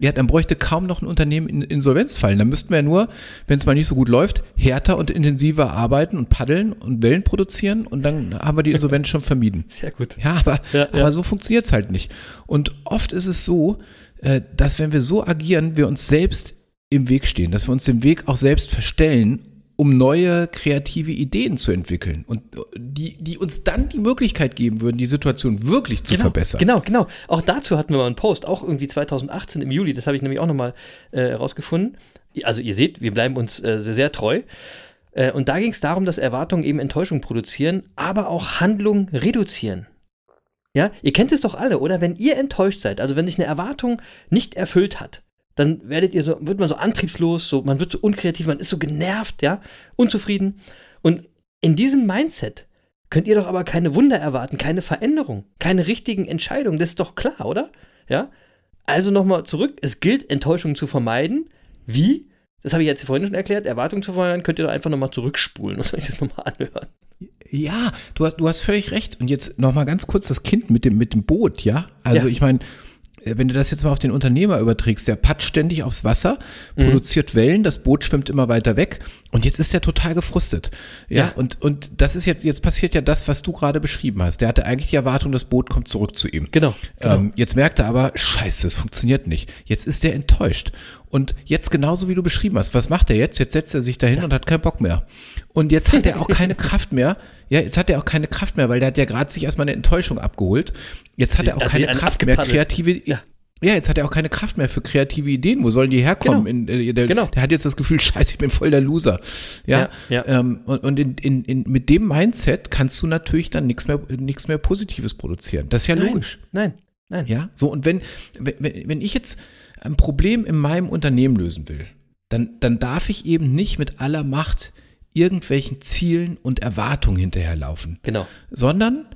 ja, dann bräuchte kaum noch ein Unternehmen in Insolvenz fallen. Dann müssten wir ja nur, wenn es mal nicht so gut läuft, härter und intensiver arbeiten und paddeln und Wellen produzieren und dann haben wir die Insolvenz schon vermieden. Sehr gut. Ja, aber, ja, ja. aber so funktioniert es halt nicht. Und oft ist es so, äh, dass wenn wir so agieren, wir uns selbst im Weg stehen, dass wir uns den Weg auch selbst verstellen um neue kreative Ideen zu entwickeln und die, die uns dann die Möglichkeit geben würden, die Situation wirklich zu genau, verbessern. Genau, genau. Auch dazu hatten wir mal einen Post, auch irgendwie 2018 im Juli, das habe ich nämlich auch nochmal äh, herausgefunden. Also ihr seht, wir bleiben uns äh, sehr, sehr treu. Äh, und da ging es darum, dass Erwartungen eben Enttäuschung produzieren, aber auch Handlungen reduzieren. Ja, ihr kennt es doch alle, oder? Wenn ihr enttäuscht seid, also wenn sich eine Erwartung nicht erfüllt hat, dann werdet ihr so, wird man so antriebslos, so, man wird so unkreativ, man ist so genervt, ja, unzufrieden. Und in diesem Mindset könnt ihr doch aber keine Wunder erwarten, keine Veränderung, keine richtigen Entscheidungen. Das ist doch klar, oder? Ja. Also nochmal zurück. Es gilt, Enttäuschungen zu vermeiden. Wie? Das habe ich jetzt vorhin schon erklärt. Erwartungen zu vermeiden, könnt ihr doch einfach nochmal zurückspulen und euch das nochmal anhören. Ja, du, du hast völlig recht. Und jetzt nochmal ganz kurz das Kind mit dem, mit dem Boot, ja? Also ja. ich meine, wenn du das jetzt mal auf den Unternehmer überträgst, der patscht ständig aufs Wasser, produziert Wellen, das Boot schwimmt immer weiter weg und jetzt ist er total gefrustet. Ja, Ja. und, und das ist jetzt, jetzt passiert ja das, was du gerade beschrieben hast. Der hatte eigentlich die Erwartung, das Boot kommt zurück zu ihm. Genau, genau. Ähm, jetzt merkt er aber, scheiße, es funktioniert nicht. Jetzt ist er enttäuscht. Und jetzt genauso wie du beschrieben hast, was macht er jetzt? Jetzt setzt er sich dahin und hat keinen Bock mehr. Und jetzt hat er auch keine Kraft mehr. Ja, jetzt hat er auch keine Kraft mehr, weil der hat ja gerade sich erstmal eine Enttäuschung abgeholt. Jetzt hat er auch hat keine Kraft mehr, kreative, Ja. ja. jetzt hat er auch keine Kraft mehr für kreative Ideen. Wo sollen die herkommen? Genau. In, äh, der, Genau. der hat jetzt das Gefühl, scheiße, ich bin voll der Loser. Ja, Ja, ja. Ähm, und, und in, in, in, mit dem Mindset kannst du natürlich dann nichts mehr, nichts mehr Positives produzieren. Das ist ja logisch. Nein, nein. Ja, so und wenn, wenn, wenn ich jetzt ein Problem in meinem Unternehmen lösen will, dann, dann darf ich eben nicht mit aller Macht irgendwelchen Zielen und Erwartungen hinterherlaufen, Genau. sondern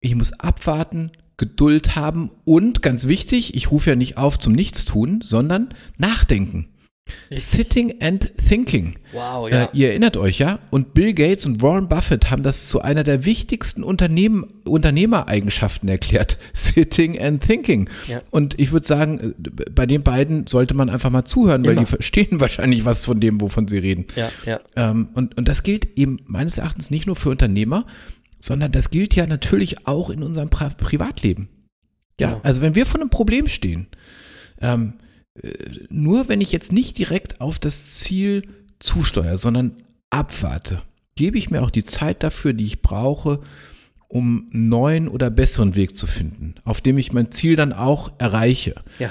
ich muss abwarten, Geduld haben und ganz wichtig, ich rufe ja nicht auf zum Nichtstun, sondern nachdenken. Sitting and thinking. Wow, Äh, ihr erinnert euch ja, und Bill Gates und Warren Buffett haben das zu einer der wichtigsten Unternehmen, Unternehmereigenschaften erklärt. Sitting and thinking. Ja. Und ich würde sagen, äh, bei den beiden sollte man einfach mal zuhören, weil Immer. die verstehen wahrscheinlich was von dem, wovon sie reden. Ja, ja. Ähm, und, und das gilt eben meines Erachtens nicht nur für Unternehmer, sondern das gilt ja natürlich auch in unserem pra Privatleben. Ja, Genau. also wenn wir vor einem Problem stehen, ähm, äh, nur wenn ich jetzt nicht direkt auf das Ziel zusteuere, sondern abwarte, gebe ich mir auch die Zeit dafür, die ich brauche, um einen neuen oder besseren Weg zu finden, auf dem ich mein Ziel dann auch erreiche. Ja.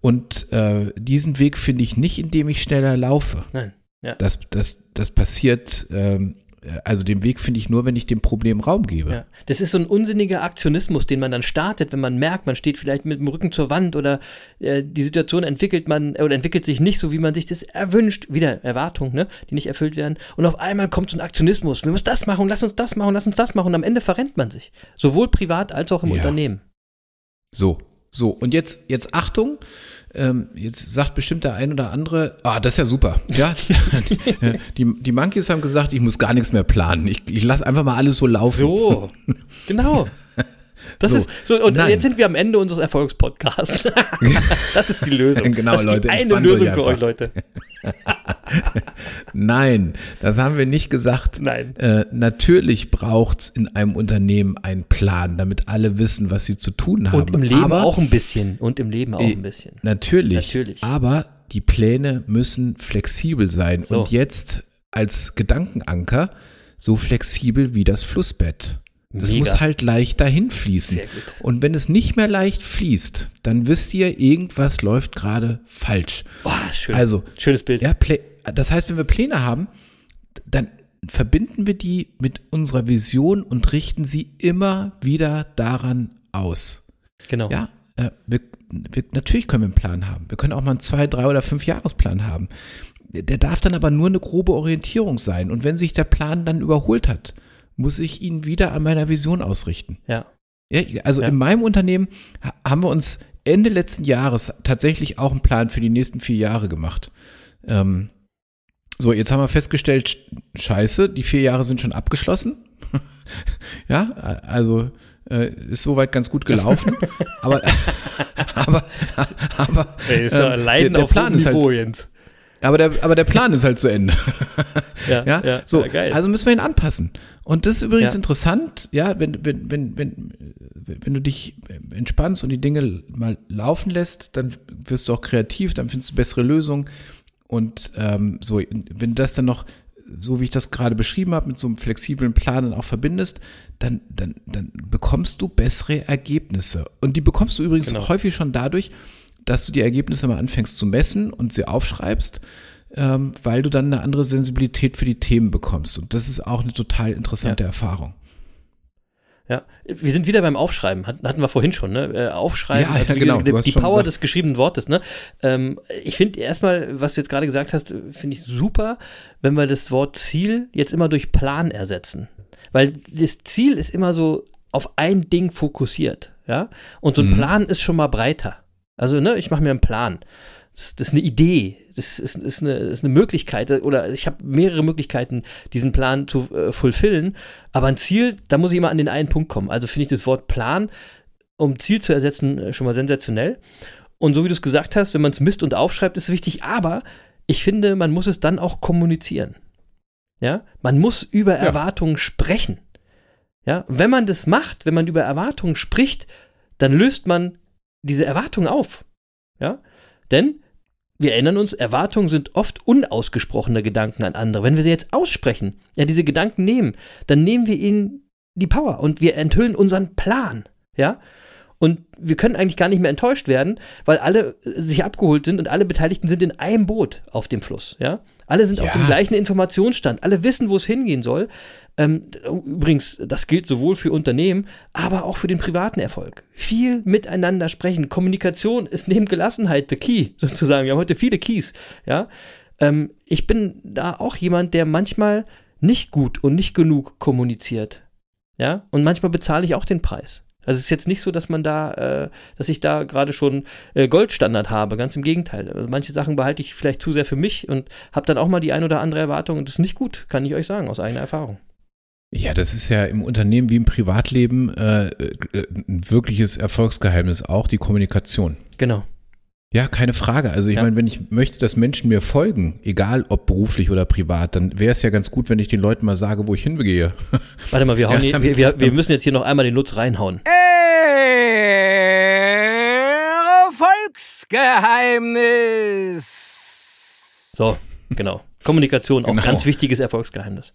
Und äh, diesen Weg finde ich nicht, indem ich schneller laufe. Nein. Ja. Das, das, das passiert, ähm, also den Weg finde ich nur, wenn ich dem Problem Raum gebe. Ja. Das ist so ein unsinniger Aktionismus, den man dann startet, wenn man merkt, man steht vielleicht mit dem Rücken zur Wand oder äh, die Situation entwickelt man äh, oder entwickelt sich nicht so, wie man sich das erwünscht. Wieder Erwartungen, ne, die nicht erfüllt werden. Und auf einmal kommt so ein Aktionismus. Wir müssen das machen, lass uns das machen, lass uns das machen. Und am Ende verrennt man sich. Sowohl privat als auch im Ja. Unternehmen. So, so. Und jetzt, jetzt Achtung, ähm, jetzt sagt bestimmt der ein oder andere, ah, das ist ja super. Ja, die, die Monkeys haben gesagt, ich muss gar nichts mehr planen. Ich, ich lasse einfach mal alles so laufen. So, genau. Das So. ist so, und Nein. jetzt sind wir am Ende unseres Erfolgspodcasts. das ist die Lösung. Genau, das ist Leute, eine Lösung für euch. Leute. Nein, das haben wir nicht gesagt. Nein. Äh, natürlich braucht es in einem Unternehmen einen Plan, damit alle wissen, was sie zu tun haben. Und im Leben Aber, auch ein bisschen. Und im Leben auch Äh, ein bisschen. Natürlich. Natürlich. Aber die Pläne müssen flexibel sein. So. Und jetzt als Gedankenanker so flexibel wie das Flussbett. Das Mega. muss halt leicht dahin fließen. Und wenn es nicht mehr leicht fließt, dann wisst ihr, irgendwas läuft gerade falsch. Boah, schön. Also, Schönes Bild. Ja, das heißt, wenn wir Pläne haben, dann verbinden wir die mit unserer Vision und richten sie immer wieder daran aus. Genau. Ja, äh, wir, wir, natürlich können wir einen Plan haben. Wir können auch mal einen zwei, drei oder fünf Jahresplan haben. Der darf dann aber nur eine grobe Orientierung sein. Und wenn sich der Plan dann überholt hat, muss ich ihn wieder an meiner Vision ausrichten. Ja. Ja, also Ja. in meinem Unternehmen ha- haben wir uns Ende letzten Jahres tatsächlich auch einen Plan für die nächsten vier Jahre gemacht. Ähm, so, jetzt haben wir festgestellt, sch- scheiße, die vier Jahre sind schon abgeschlossen. ja, also äh, ist soweit ganz gut gelaufen. aber, aber, aber, ähm, Leiden der, der Plan ist halt, Jens. Aber der, aber der Plan ist halt zu Ende. Ja, Ja, so, ja, also müssen wir ihn anpassen. Und das ist übrigens Ja. interessant, ja, wenn, wenn, wenn, wenn, wenn du dich entspannst und die Dinge mal laufen lässt, dann wirst du auch kreativ, dann findest du bessere Lösungen. Und ähm, so, wenn du das dann noch, so wie ich das gerade beschrieben habe, mit so einem flexiblen Plan dann auch verbindest, dann, dann, dann bekommst du bessere Ergebnisse. Und die bekommst du übrigens Genau. häufig schon dadurch, dass du die Ergebnisse mal anfängst zu messen und sie aufschreibst, ähm, weil du dann eine andere Sensibilität für die Themen bekommst. Und das ist auch eine total interessante Erfahrung. Ja, wir sind wieder beim Aufschreiben, hatten, wir vorhin schon, ne? Äh, Aufschreiben, Ja, ja, genau, die schon Power gesagt. des geschriebenen Wortes, ne? Ähm, ich finde erstmal, was du jetzt gerade gesagt hast, finde ich super, wenn wir das Wort Ziel jetzt immer durch Plan ersetzen. Weil das Ziel ist immer so auf ein Ding fokussiert, ja? Und so ein Mhm. Plan ist schon mal breiter. Also, ne, ich mache mir einen Plan. Das, das ist eine Idee, das ist, ist, eine, ist eine Möglichkeit oder ich habe mehrere Möglichkeiten, diesen Plan zu äh, fulfillen. Aber ein Ziel, da muss ich immer an den einen Punkt kommen. Also finde ich das Wort Plan um Ziel zu ersetzen, äh, schon mal sensationell. Und so wie du es gesagt hast, wenn man es misst und aufschreibt, ist wichtig, aber ich finde, man muss es dann auch kommunizieren. Ja, man muss über ja. Erwartungen sprechen. Ja, wenn man das macht, wenn man über Erwartungen spricht, dann löst man diese Erwartungen auf. Ja, denn wir erinnern uns, Erwartungen sind oft unausgesprochene Gedanken an andere. Wenn wir sie jetzt aussprechen, ja, diese Gedanken nehmen, dann nehmen wir ihnen die Power und wir enthüllen unseren Plan. Ja, und wir können eigentlich gar nicht mehr enttäuscht werden, weil alle äh, sich abgeholt sind und alle Beteiligten sind in einem Boot auf dem Fluss. Ja? Alle sind ja. auf dem gleichen Informationsstand. Alle wissen, wo es hingehen soll. Ähm, übrigens, das gilt sowohl für Unternehmen, aber auch für den privaten Erfolg. Viel miteinander sprechen. Kommunikation ist neben Gelassenheit the key, sozusagen. Wir haben heute viele Keys. Ja? Ähm, ich bin da auch jemand, der manchmal nicht gut und nicht genug kommuniziert. Ja? Und manchmal bezahle ich auch den Preis. Also es ist jetzt nicht so, dass man da, äh, dass ich da gerade schon äh, Goldstandard habe. Ganz im Gegenteil. Also manche Sachen behalte ich vielleicht zu sehr für mich und habe dann auch mal die ein oder andere Erwartung und das ist nicht gut, kann ich euch sagen, aus eigener Erfahrung. Ja, das ist ja im Unternehmen wie im Privatleben äh, äh ein wirkliches Erfolgsgeheimnis, auch die Kommunikation. Genau. Ja, keine Frage. Also ich ja. meine, wenn ich möchte, dass Menschen mir folgen, egal ob beruflich oder privat, dann wäre es ja ganz gut, wenn ich den Leuten mal sage, wo ich hingehe. Warte mal, wir, hauen ja, hier, wir, wir, wir, müssen jetzt hier noch einmal den Lutz reinhauen. Erfolgsgeheimnis. So, genau. Kommunikation, auch genau. ganz wichtiges Erfolgsgeheimnis.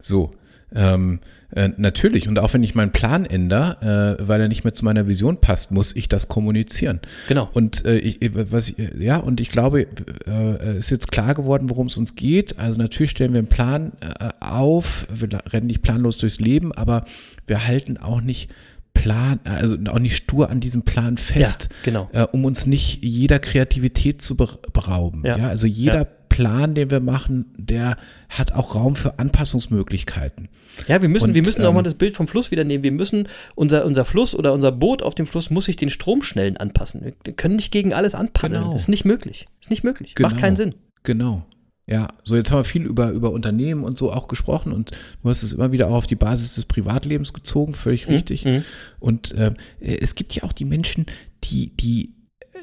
So, ähm, äh, natürlich, und auch wenn ich meinen Plan ändere, äh, weil er nicht mehr zu meiner Vision passt, muss ich das kommunizieren. Genau. Und äh, ich, was ich, ja, und ich glaube, äh, ist jetzt klar geworden, worum es uns geht. Also natürlich stellen wir einen Plan äh, auf, wir rennen nicht planlos durchs Leben, aber wir halten auch nicht Plan, also auch nicht stur an diesem Plan fest, ja, genau. äh, um uns nicht jeder Kreativität zu berauben. Ja, ja also jeder ja. Plan, den wir machen, der hat auch Raum für Anpassungsmöglichkeiten. Ja, wir müssen, Und, wir müssen ähm, auch mal das Bild vom Fluss wieder nehmen. Wir müssen, unser, unser Fluss oder unser Boot auf dem Fluss muss sich den Stromschnellen anpassen. Wir können nicht gegen alles anpaddeln. Genau. Das ist nicht möglich. Das ist nicht möglich. Genau. Macht keinen Sinn. Genau. Ja, so jetzt haben wir viel über, über Unternehmen und so auch gesprochen und du hast es immer wieder auch auf die Basis des Privatlebens gezogen, völlig mhm. richtig. Mhm. Und äh, es gibt ja auch die Menschen, die, die,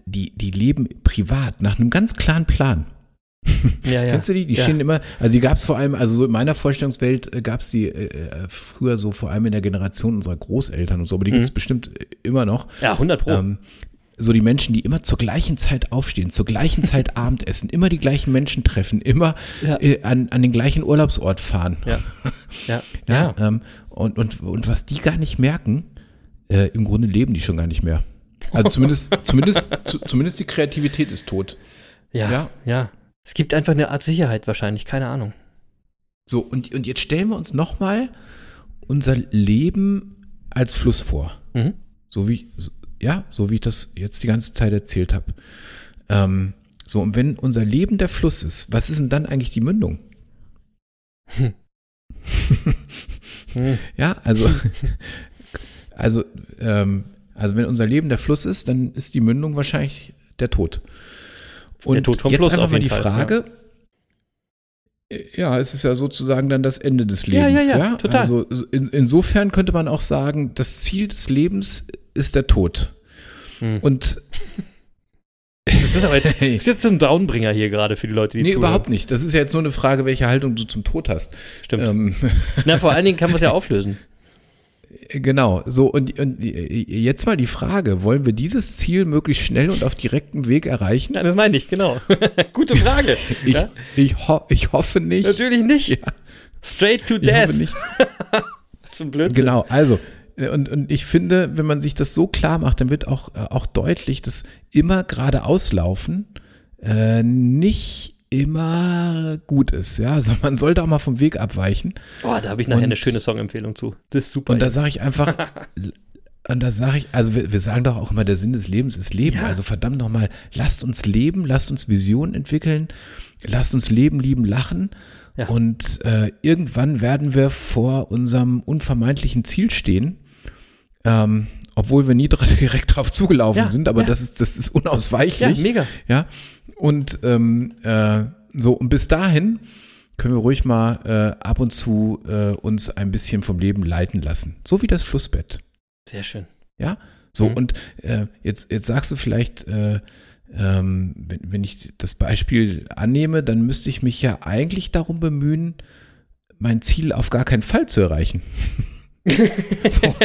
die, die leben privat nach einem ganz klaren Plan. Ja, ja. Kennst du die? Die ja. stehen immer, also die gab es vor allem, also so in meiner Vorstellungswelt äh, gab es die äh, äh, früher so vor allem in der Generation unserer Großeltern und so, aber die mhm. gibt es bestimmt immer noch. Ja, 100 Pro. Ähm, so die Menschen, die immer zur gleichen Zeit aufstehen, zur gleichen Zeit Abendessen, immer die gleichen Menschen treffen, immer ja. äh, an, an den gleichen Urlaubsort fahren. Ja. Ja. ja, ja. Ähm, und, und, und was die gar nicht merken, äh, im Grunde leben die schon gar nicht mehr. Also zumindest, zumindest, zu, zumindest die Kreativität ist tot. Ja, ja, ja. Es gibt einfach eine Art Sicherheit wahrscheinlich, keine Ahnung. So, und, und jetzt stellen wir uns nochmal unser Leben als Fluss vor. Mhm. So wie, ja, so wie ich das jetzt die ganze Zeit erzählt habe. Ähm, so, und wenn unser Leben der Fluss ist, was ist denn dann eigentlich die Mündung? Hm. ja, also, also, ähm, also wenn unser Leben der Fluss ist, dann ist die Mündung wahrscheinlich der Tod. Und der Tod vom jetzt Fluss einfach mal die Frage, ja. ja. es ist ja sozusagen dann das Ende des Lebens. Ja, ja, ja, total. Also in, insofern könnte man auch sagen, das Ziel des Lebens ist der Tod. Hm. Und das ist aber jetzt, das ist jetzt ein Downbringer hier gerade für die Leute, die Nee, zuhören. überhaupt nicht. Das ist ja jetzt nur eine Frage, welche Haltung du zum Tod hast. Stimmt. Ähm. Na, vor allen Dingen kann man es ja auflösen. Genau, so und, und, jetzt mal die Frage, wollen wir dieses Ziel möglichst schnell und auf direktem Weg erreichen? Ja, das meine ich, genau. Gute Frage. ich, ja? ich, ho ich hoffe nicht. Natürlich nicht. Ja. Straight to death. Ich hoffe nicht. das ist ein Blödsinn. Genau, also äh, und, und ich finde, wenn man sich das so klar macht, dann wird auch, äh, auch deutlich, dass immer geradeaus laufen äh, nicht immer gut ist. Ja, also man sollte auch mal vom Weg abweichen. Oh, da habe ich nachher und, eine schöne Songempfehlung zu. Das ist super. Und da sage ich einfach, und da sage ich, also wir, wir, sagen doch auch immer, der Sinn des Lebens ist Leben. Ja. Also verdammt nochmal, lasst uns leben, lasst uns Visionen entwickeln, lasst uns leben, lieben, lachen. Ja. Und äh, irgendwann werden wir vor unserem unvermeidlichen Ziel stehen. Ähm, obwohl wir nie direkt drauf zugelaufen ja, sind, aber ja. das ist das ist unausweichlich. Ja, mega. Ja. Und ähm, äh, so und bis dahin können wir ruhig mal äh, ab und zu äh, uns ein bisschen vom Leben leiten lassen, so wie das Flussbett. Sehr schön. Ja. So, Mhm. und äh, jetzt, jetzt sagst du vielleicht, äh, ähm, wenn, wenn ich das Beispiel annehme, dann müsste ich mich ja eigentlich darum bemühen, mein Ziel auf gar keinen Fall zu erreichen. so.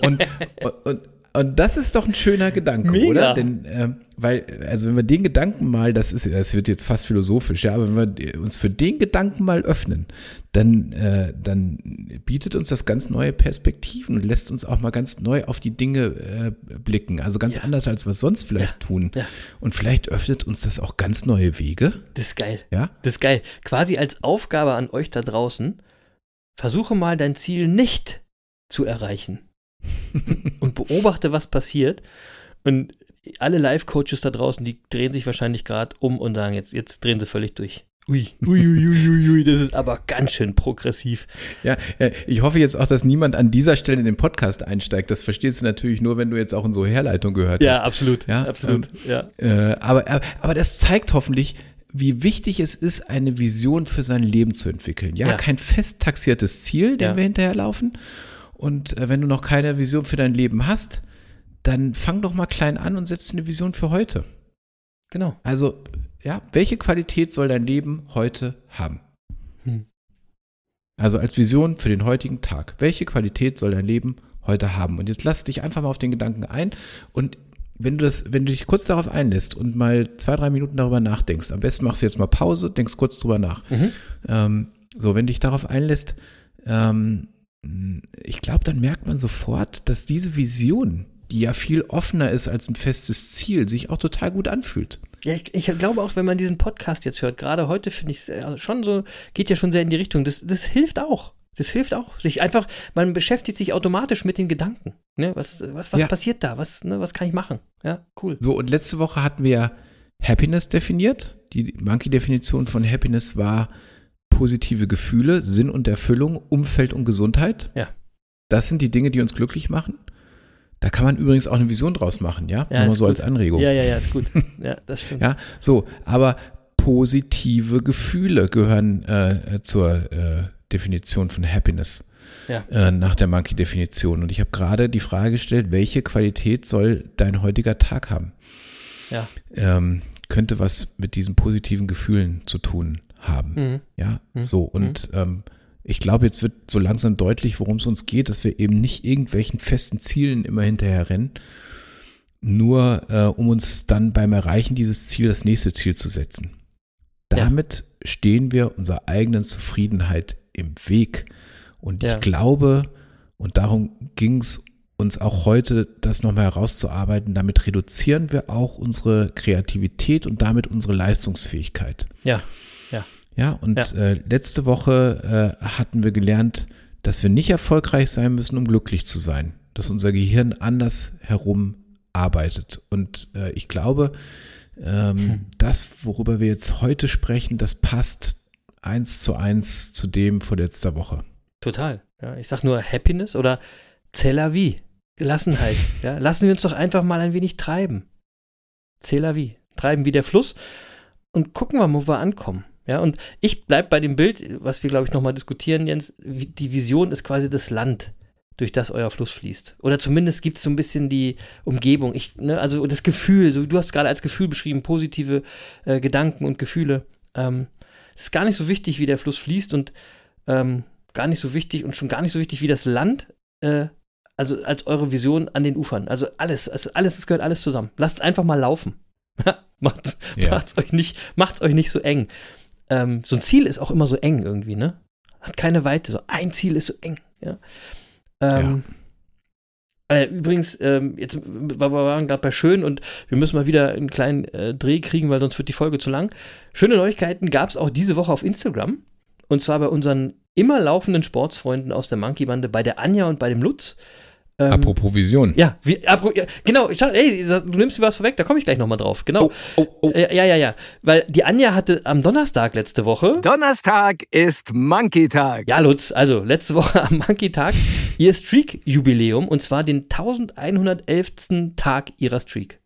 und, und, und das ist doch ein schöner Gedanke, Mega. oder? Denn, ähm, weil, also wenn wir den Gedanken mal, das ist, das wird jetzt fast philosophisch, ja, aber wenn wir uns für den Gedanken mal öffnen, dann, äh, dann bietet uns das ganz neue Perspektiven und lässt uns auch mal ganz neu auf die Dinge äh, blicken. Also ganz Ja. anders, als wir es sonst vielleicht tun. ja. Und vielleicht öffnet uns das auch ganz neue Wege. Das ist geil. Ja, Das ist geil. Quasi als Aufgabe an euch da draußen, versuche mal dein Ziel nicht zu erreichen. Und beobachte, was passiert. Und alle Life-Coaches da draußen, die drehen sich wahrscheinlich gerade um und sagen, jetzt, jetzt drehen sie völlig durch. Ui, ui, ui, ui, ui, das ist aber ganz schön progressiv. Ja, äh, ich hoffe jetzt auch, dass niemand an dieser Stelle in den Podcast einsteigt. Das verstehst du natürlich nur, wenn du jetzt auch in so Herleitung gehört Ja, hast. absolut. Ja, absolut. ja. Äh, aber, aber, aber das zeigt hoffentlich, wie wichtig es ist, eine Vision für sein Leben zu entwickeln. Ja, Ja. kein fest taxiertes Ziel, dem Ja. wir hinterherlaufen. Und äh, wenn du noch keine Vision für dein Leben hast, dann fang doch mal klein an und setz eine Vision für heute. Genau. Also, ja, welche Qualität soll dein Leben heute haben? Hm. Also als Vision für den heutigen Tag. Welche Qualität soll dein Leben heute haben? Und jetzt lass dich einfach mal auf den Gedanken ein und wenn du das, wenn du dich kurz darauf einlässt und mal zwei, drei Minuten darüber nachdenkst, am besten machst du jetzt mal Pause, denkst kurz drüber nach. Mhm. Ähm, so, wenn du dich darauf einlässt, ähm, ich glaube, dann merkt man sofort, dass diese Vision, die ja viel offener ist als ein festes Ziel, sich auch total gut anfühlt. Ja, ich, ich glaube auch, wenn man diesen Podcast jetzt hört, gerade heute finde ich es schon so, geht ja schon sehr in die Richtung. Das, das hilft auch. Das hilft auch. Sich einfach, man beschäftigt sich automatisch mit den Gedanken. Ne? Was, was, was Ja. passiert da? Was, ne, was kann ich machen? Ja, cool. So, und letzte Woche hatten wir Happiness definiert. Die Monkey-Definition von Happiness war positive Gefühle, Sinn und Erfüllung, Umfeld und Gesundheit. Ja. Das sind die Dinge, die uns glücklich machen. Da kann man übrigens auch eine Vision draus machen, ja? Ja, Nur so als gut. Anregung. Ja, ja, ja, ist gut. Ja, das stimmt. Ja, so, aber positive Gefühle gehören äh, zur äh, Definition von Happiness Ja. äh, nach der Monkey-Definition. Und ich habe gerade die Frage gestellt, welche Qualität soll dein heutiger Tag haben? Ja. Ähm, könnte was mit diesen positiven Gefühlen zu tun haben. Mhm. Ja, Mhm. so. Und ähm, ich glaube, jetzt wird so langsam deutlich, worum es uns geht, dass wir eben nicht irgendwelchen festen Zielen immer hinterher rennen, nur äh, um uns dann beim Erreichen dieses Ziels das nächste Ziel zu setzen. Ja. Damit stehen wir unserer eigenen Zufriedenheit im Weg. Und ich Ja. glaube, und darum ging es uns auch heute, das nochmal herauszuarbeiten, damit reduzieren wir auch unsere Kreativität und damit unsere Leistungsfähigkeit. Ja. Ja, und Ja. Äh, letzte Woche äh, hatten wir gelernt, dass wir nicht erfolgreich sein müssen, um glücklich zu sein. Dass unser Gehirn anders herum arbeitet. Und äh, ich glaube, ähm, Hm. das, worüber wir jetzt heute sprechen, das passt eins zu eins zu dem von letzter Woche. Total. Ja, ich sag nur Happiness oder C'est la vie. Gelassenheit. Ja, lassen wir uns doch einfach mal ein wenig treiben. C'est la vie. Treiben wie der Fluss und gucken wir mal, wo wir ankommen. Ja, und ich bleibe bei dem Bild, was wir, glaube ich, nochmal diskutieren, Jens. Wie- Die Vision ist quasi das Land, durch das euer Fluss fließt. Oder zumindest gibt es so ein bisschen die Umgebung. Ich, ne, also das Gefühl, so, du hast gerade als Gefühl beschrieben, positive äh, Gedanken und Gefühle. Ähm, es ist gar nicht so wichtig, wie der Fluss fließt und ähm, gar nicht so wichtig und schon gar nicht so wichtig wie das Land, äh, also als eure Vision an den Ufern. Also alles, es, alles, es gehört alles zusammen. Lasst einfach mal laufen. macht's, Ja. macht's euch nicht, macht's euch nicht so eng. Ähm, so ein Ziel ist auch immer so eng irgendwie, ne? Hat keine Weite. So ein Ziel ist so eng, ja. Ähm, äh, übrigens, ähm, jetzt wir wir waren gerade bei Schön und wir müssen mal wieder einen kleinen äh, Dreh kriegen, weil sonst wird die Folge zu lang. Schöne Neuigkeiten gab es auch diese Woche auf Instagram. Und zwar bei unseren immer laufenden Sportsfreunden aus der Monkey-Bande, bei der Anja und bei dem Lutz. Ähm, Apropos Vision. Ja, wie, apro, ja, genau, ich ey, du nimmst mir was vorweg, da komme ich gleich nochmal drauf. Genau. Oh, oh, oh. Äh, ja, ja, ja. Weil die Anja hatte am Donnerstag letzte Woche. Donnerstag ist Monkey-Tag. Ja, Lutz, also letzte Woche am Monkey-Tag ihr Streak-Jubiläum und zwar den 1111. Tag ihrer Streak.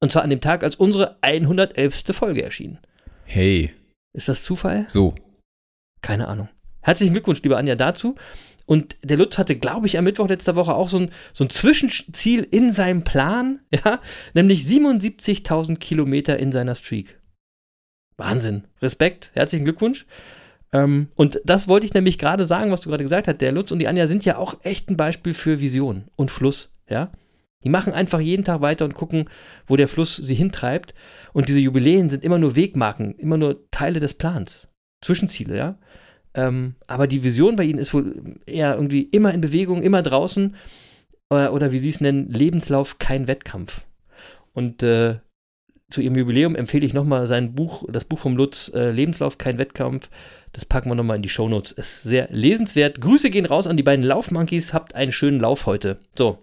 Und zwar an dem Tag, als unsere 111. Folge erschien. Hey, Ist das Zufall? so. Keine Ahnung. Herzlichen Glückwunsch, liebe Anja, dazu. Und der Lutz hatte, glaube ich, am Mittwoch letzter Woche auch so ein, so ein Zwischenziel in seinem Plan, ja, nämlich 77.000 Kilometer in seiner Streak. Wahnsinn. Respekt, herzlichen Glückwunsch. Ähm, und das wollte ich nämlich gerade sagen, was du gerade gesagt hast. Der Lutz und die Anja sind ja auch echt ein Beispiel für Vision und Fluss, ja. Die machen einfach jeden Tag weiter und gucken, wo der Fluss sie hintreibt. Und diese Jubiläen sind immer nur Wegmarken, immer nur Teile des Plans. Zwischenziele, ja. Ähm, aber die Vision bei ihnen ist wohl eher irgendwie immer in Bewegung, immer draußen. Oder, oder wie sie es nennen, Lebenslauf, kein Wettkampf. Und äh, zu ihrem Jubiläum empfehle ich nochmal sein Buch, das Buch vom Lutz, äh, Lebenslauf, kein Wettkampf. Das packen wir nochmal in die Shownotes. Ist sehr lesenswert. Grüße gehen raus an die beiden Laufmonkeys. Habt einen schönen Lauf heute. So.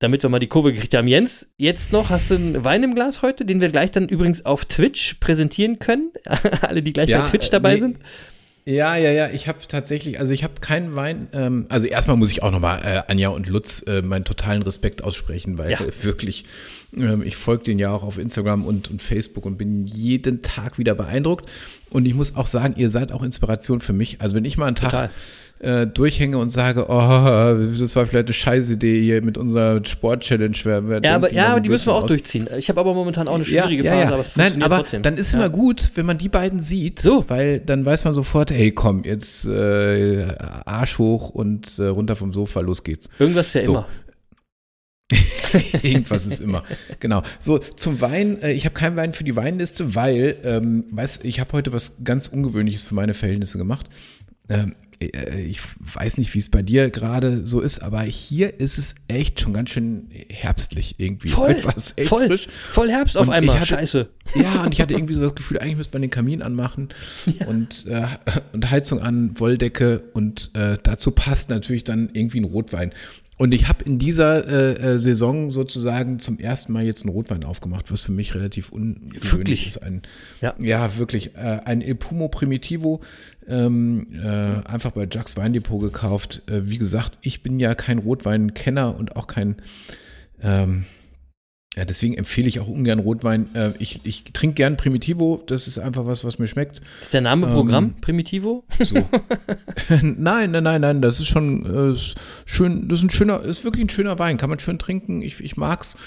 Damit wir mal die Kurve gekriegt haben. Jens, jetzt noch, hast du einen Wein im Glas heute, den wir gleich dann übrigens auf Twitch präsentieren können? Alle, die gleich Ja, bei Twitch dabei nee. sind. Ja, ja, ja, ich habe tatsächlich, also ich habe keinen Wein. Ähm, also erstmal muss ich auch nochmal äh, Anja und Lutz äh, meinen totalen Respekt aussprechen, weil Ja. äh, wirklich, ähm, ich folge denen ja auch auf Instagram und, und Facebook und bin jeden Tag wieder beeindruckt. Und ich muss auch sagen, ihr seid auch Inspiration für mich. Also wenn ich mal einen Tag Total. Äh, durchhänge und sage, oh, das war vielleicht eine scheiß Idee hier mit unserer Sport-Challenge. Ja, aber, ja, so aber die müssen wir auch aus. durchziehen. Ich habe aber momentan auch eine schwierige Phase, aber es Nein, funktioniert aber trotzdem. dann ist ja. immer gut, wenn man die beiden sieht, So. weil dann weiß man sofort, hey, komm, jetzt äh, Arsch hoch und äh, runter vom Sofa, los geht's. Irgendwas ist ja So. immer. Irgendwas ist immer. Genau. So, zum Wein. Äh, ich habe keinen Wein für die Weinliste, weil, ähm, weißt, ich habe heute was ganz Ungewöhnliches für meine Verhältnisse gemacht. Ähm, äh, ich weiß nicht, wie es bei dir gerade so ist, aber hier ist es echt schon ganz schön herbstlich irgendwie. Voll, voll, frisch. voll Herbst auf Und einmal. ich hatte- Scheiße. Ja, und ich hatte irgendwie so das Gefühl, eigentlich müsste man den Kamin anmachen und, äh, und Heizung an, Wolldecke und äh, dazu passt natürlich dann irgendwie ein Rotwein. Und ich habe in dieser äh, äh, Saison sozusagen zum ersten Mal jetzt einen Rotwein aufgemacht, was für mich relativ ungewöhnlich ist. Ein, Ja. ja. wirklich. Äh, ein Il Pumo Primitivo, ähm, äh, einfach bei Jacques Weindepot gekauft. Äh, wie gesagt, ich bin ja kein Rotweinkenner und auch kein ähm, ja, deswegen empfehle ich auch ungern Rotwein. Äh, ich, ich trinke gern Primitivo, das ist einfach was, was mir schmeckt. Ist der Name Ähm, Programm Primitivo? So. nein, nein, nein, nein, das ist schon äh, schön, das ist ein schöner, ist wirklich ein schöner Wein, kann man schön trinken, ich, ich mag's.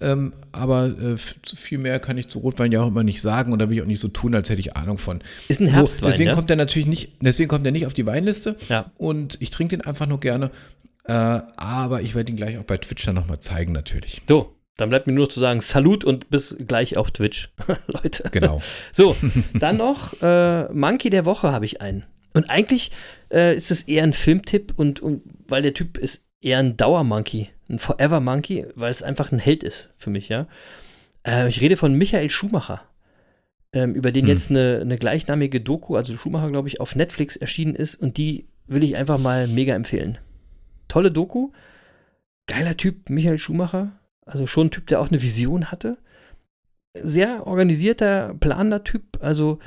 Ähm, aber äh, viel mehr kann ich zu Rotwein ja auch immer nicht sagen und da will ich auch nicht so tun, als hätte ich Ahnung von. Ist ein So, Herbstwein, deswegen ja? kommt er natürlich nicht, deswegen kommt er nicht auf die Weinliste. Ja. Und ich trinke den einfach nur gerne. Äh, aber ich werde ihn gleich auch bei Twitch dann nochmal zeigen, natürlich. So, dann bleibt mir nur noch zu sagen, Salut und bis gleich auf Twitch, Leute. Genau. So, dann noch äh, Monkey der Woche habe ich einen. Und eigentlich äh, ist es eher ein Filmtipp und, und weil der Typ ist eher ein Dauermonkey, ein Forever Monkey, weil es einfach ein Held ist für mich, ja. Äh, ich rede von Michael Schumacher, ähm, über den Hm. jetzt eine, eine gleichnamige Doku, also Schumacher, glaube ich, auf Netflix erschienen ist und die will ich einfach mal mega empfehlen. Tolle Doku, geiler Typ, Michael Schumacher, also schon ein Typ, der auch eine Vision hatte. Sehr organisierter, planender Typ, also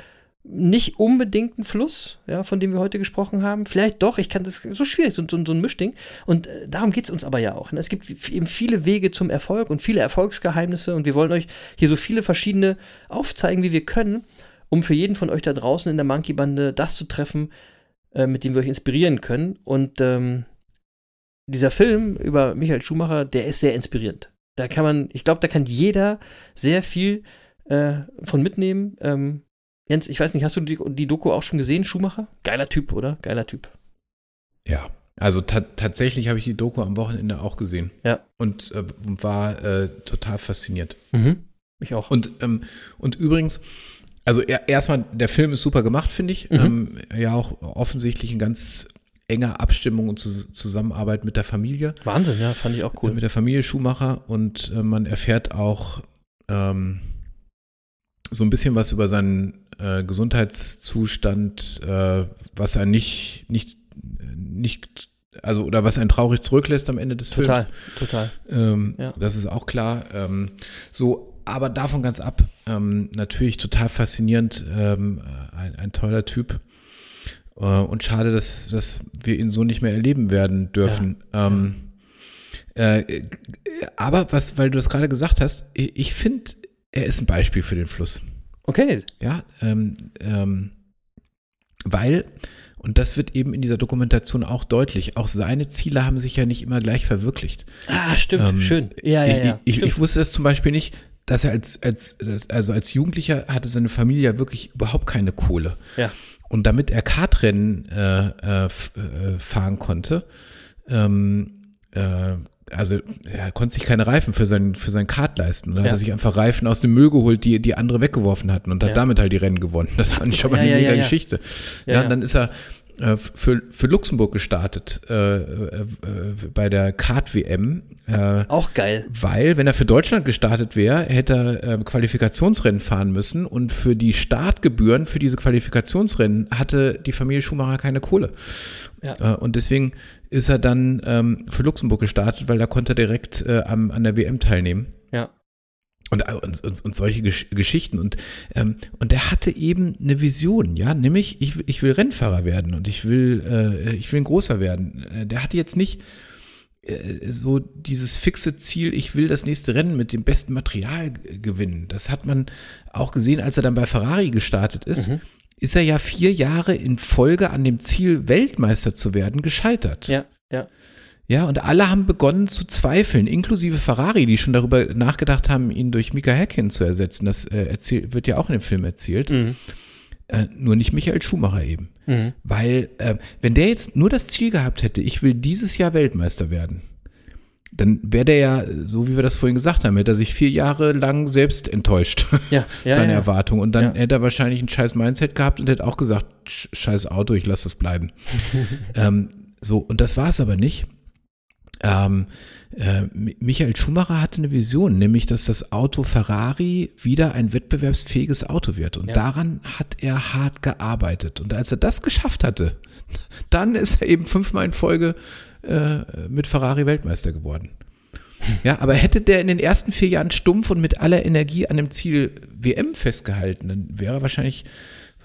nicht unbedingt ein Fluss, ja, von dem wir heute gesprochen haben. Vielleicht doch, ich kann das so schwierig, so, so, so ein Mischding. Und äh, darum geht es uns aber ja auch. ne? Es gibt eben viele Wege zum Erfolg und viele Erfolgsgeheimnisse und wir wollen euch hier so viele verschiedene aufzeigen, wie wir können, um für jeden von euch da draußen in der Monkey-Bande das zu treffen, äh, mit dem wir euch inspirieren können. Und ähm, dieser Film über Michael Schumacher, der ist sehr inspirierend. Da kann man, ich glaube, da kann jeder sehr viel äh, von mitnehmen. Ähm, Jens, ich weiß nicht, hast du die, die Doku auch schon gesehen, Schumacher? Geiler Typ, oder? Geiler Typ. Ja, also ta tatsächlich habe ich die Doku am Wochenende auch gesehen. Ja. Und äh, war äh, total fasziniert. Mhm. Ich auch. Und, ähm, und übrigens, also er, erstmal, der Film ist super gemacht, finde ich. Mhm. Ähm, ja, auch offensichtlich in ganz enger Abstimmung und Zus- Zusammenarbeit mit der Familie. Wahnsinn, ja, fand ich auch cool. Mit der Familie Schumacher und äh, man erfährt auch ähm, so ein bisschen was über seinen äh, Gesundheitszustand, äh, was er nicht, nicht, nicht, also oder was einen traurig zurücklässt am Ende des Total, Films. total. Ähm, Ja. Das ist auch klar. Ähm, so, aber davon ganz ab. Ähm, natürlich total faszinierend. Ähm, ein, ein toller Typ. Äh, und schade, dass, dass wir ihn so nicht mehr erleben werden dürfen. Ähm, äh, aber was, weil du das gerade gesagt hast, ich, ich finde, er ist ein Beispiel für den Fluss. Okay. Ja, ähm, ähm, weil, Und das wird eben in dieser Dokumentation auch deutlich. Auch seine Ziele haben sich ja nicht immer gleich verwirklicht. Ah, stimmt, ähm, schön. Ja, ja, ja. Ich, ich, ich, wusste das zum Beispiel nicht, dass er als, als, also als Jugendlicher hatte seine Familie ja wirklich überhaupt keine Kohle. Ja. Und damit er Kartrennen äh, äh, äh, fahren konnte, ähm, äh, also er konnte sich keine Reifen für sein, für sein Kart leisten. Und dann ja. hat er sich einfach Reifen aus dem Müll geholt, die, die andere weggeworfen hatten und hat ja. damit halt die Rennen gewonnen. Das fand ich schon mal ja, eine mega Geschichte. Ja, und dann ist er für, für Luxemburg gestartet äh, äh, bei der Kart-WM. Äh, Auch geil. Weil, wenn er für Deutschland gestartet wäre, hätte er äh, Qualifikationsrennen fahren müssen und für die Startgebühren für diese Qualifikationsrennen hatte die Familie Schumacher keine Kohle. Ja. Äh, und deswegen ist er dann ähm, für Luxemburg gestartet, weil da konnte er direkt am, an der WM teilnehmen. Ja. Und, und, und, und solche Gesch Geschichten. Und, ähm, und er hatte eben eine Vision, ja, nämlich ich, ich will Rennfahrer werden und ich will, äh, ich will ein großer werden. Äh, der hatte jetzt nicht äh, so dieses fixe Ziel, ich will das nächste Rennen mit dem besten Material gewinnen. Das hat man auch gesehen, als er dann bei Ferrari gestartet ist. Mhm. Ist er ja vier Jahre in Folge an dem Ziel, Weltmeister zu werden, gescheitert. Ja, ja. Ja, und alle haben begonnen zu zweifeln, inklusive Ferrari, die schon darüber nachgedacht haben, ihn durch Mika Häkkinen zu ersetzen. Das äh, erzähl, wird ja auch in dem Film erzählt. Mhm. Äh, nur nicht Michael Schumacher eben. Mhm. Weil, äh, wenn der jetzt nur das Ziel gehabt hätte, ich will dieses Jahr Weltmeister werden, dann wäre der ja, so wie wir das vorhin gesagt haben, hätte er sich vier Jahre lang selbst enttäuscht, ja, ja, seine ja. Erwartungen. Und dann hätte er wahrscheinlich ein scheiß Mindset gehabt und hätte auch gesagt, scheiß Auto, ich lasse das bleiben. ähm, so, und das war es aber nicht. Ähm, äh, Michael Schumacher hatte eine Vision, nämlich dass das Auto Ferrari wieder ein wettbewerbsfähiges Auto wird. Und ja. daran hat er hart gearbeitet. Und als er das geschafft hatte, dann ist er eben fünfmal in Folge äh, mit Ferrari Weltmeister geworden. Ja, aber hätte der in den ersten vier Jahren stumpf und mit aller Energie an dem Ziel WM festgehalten, dann wäre er wahrscheinlich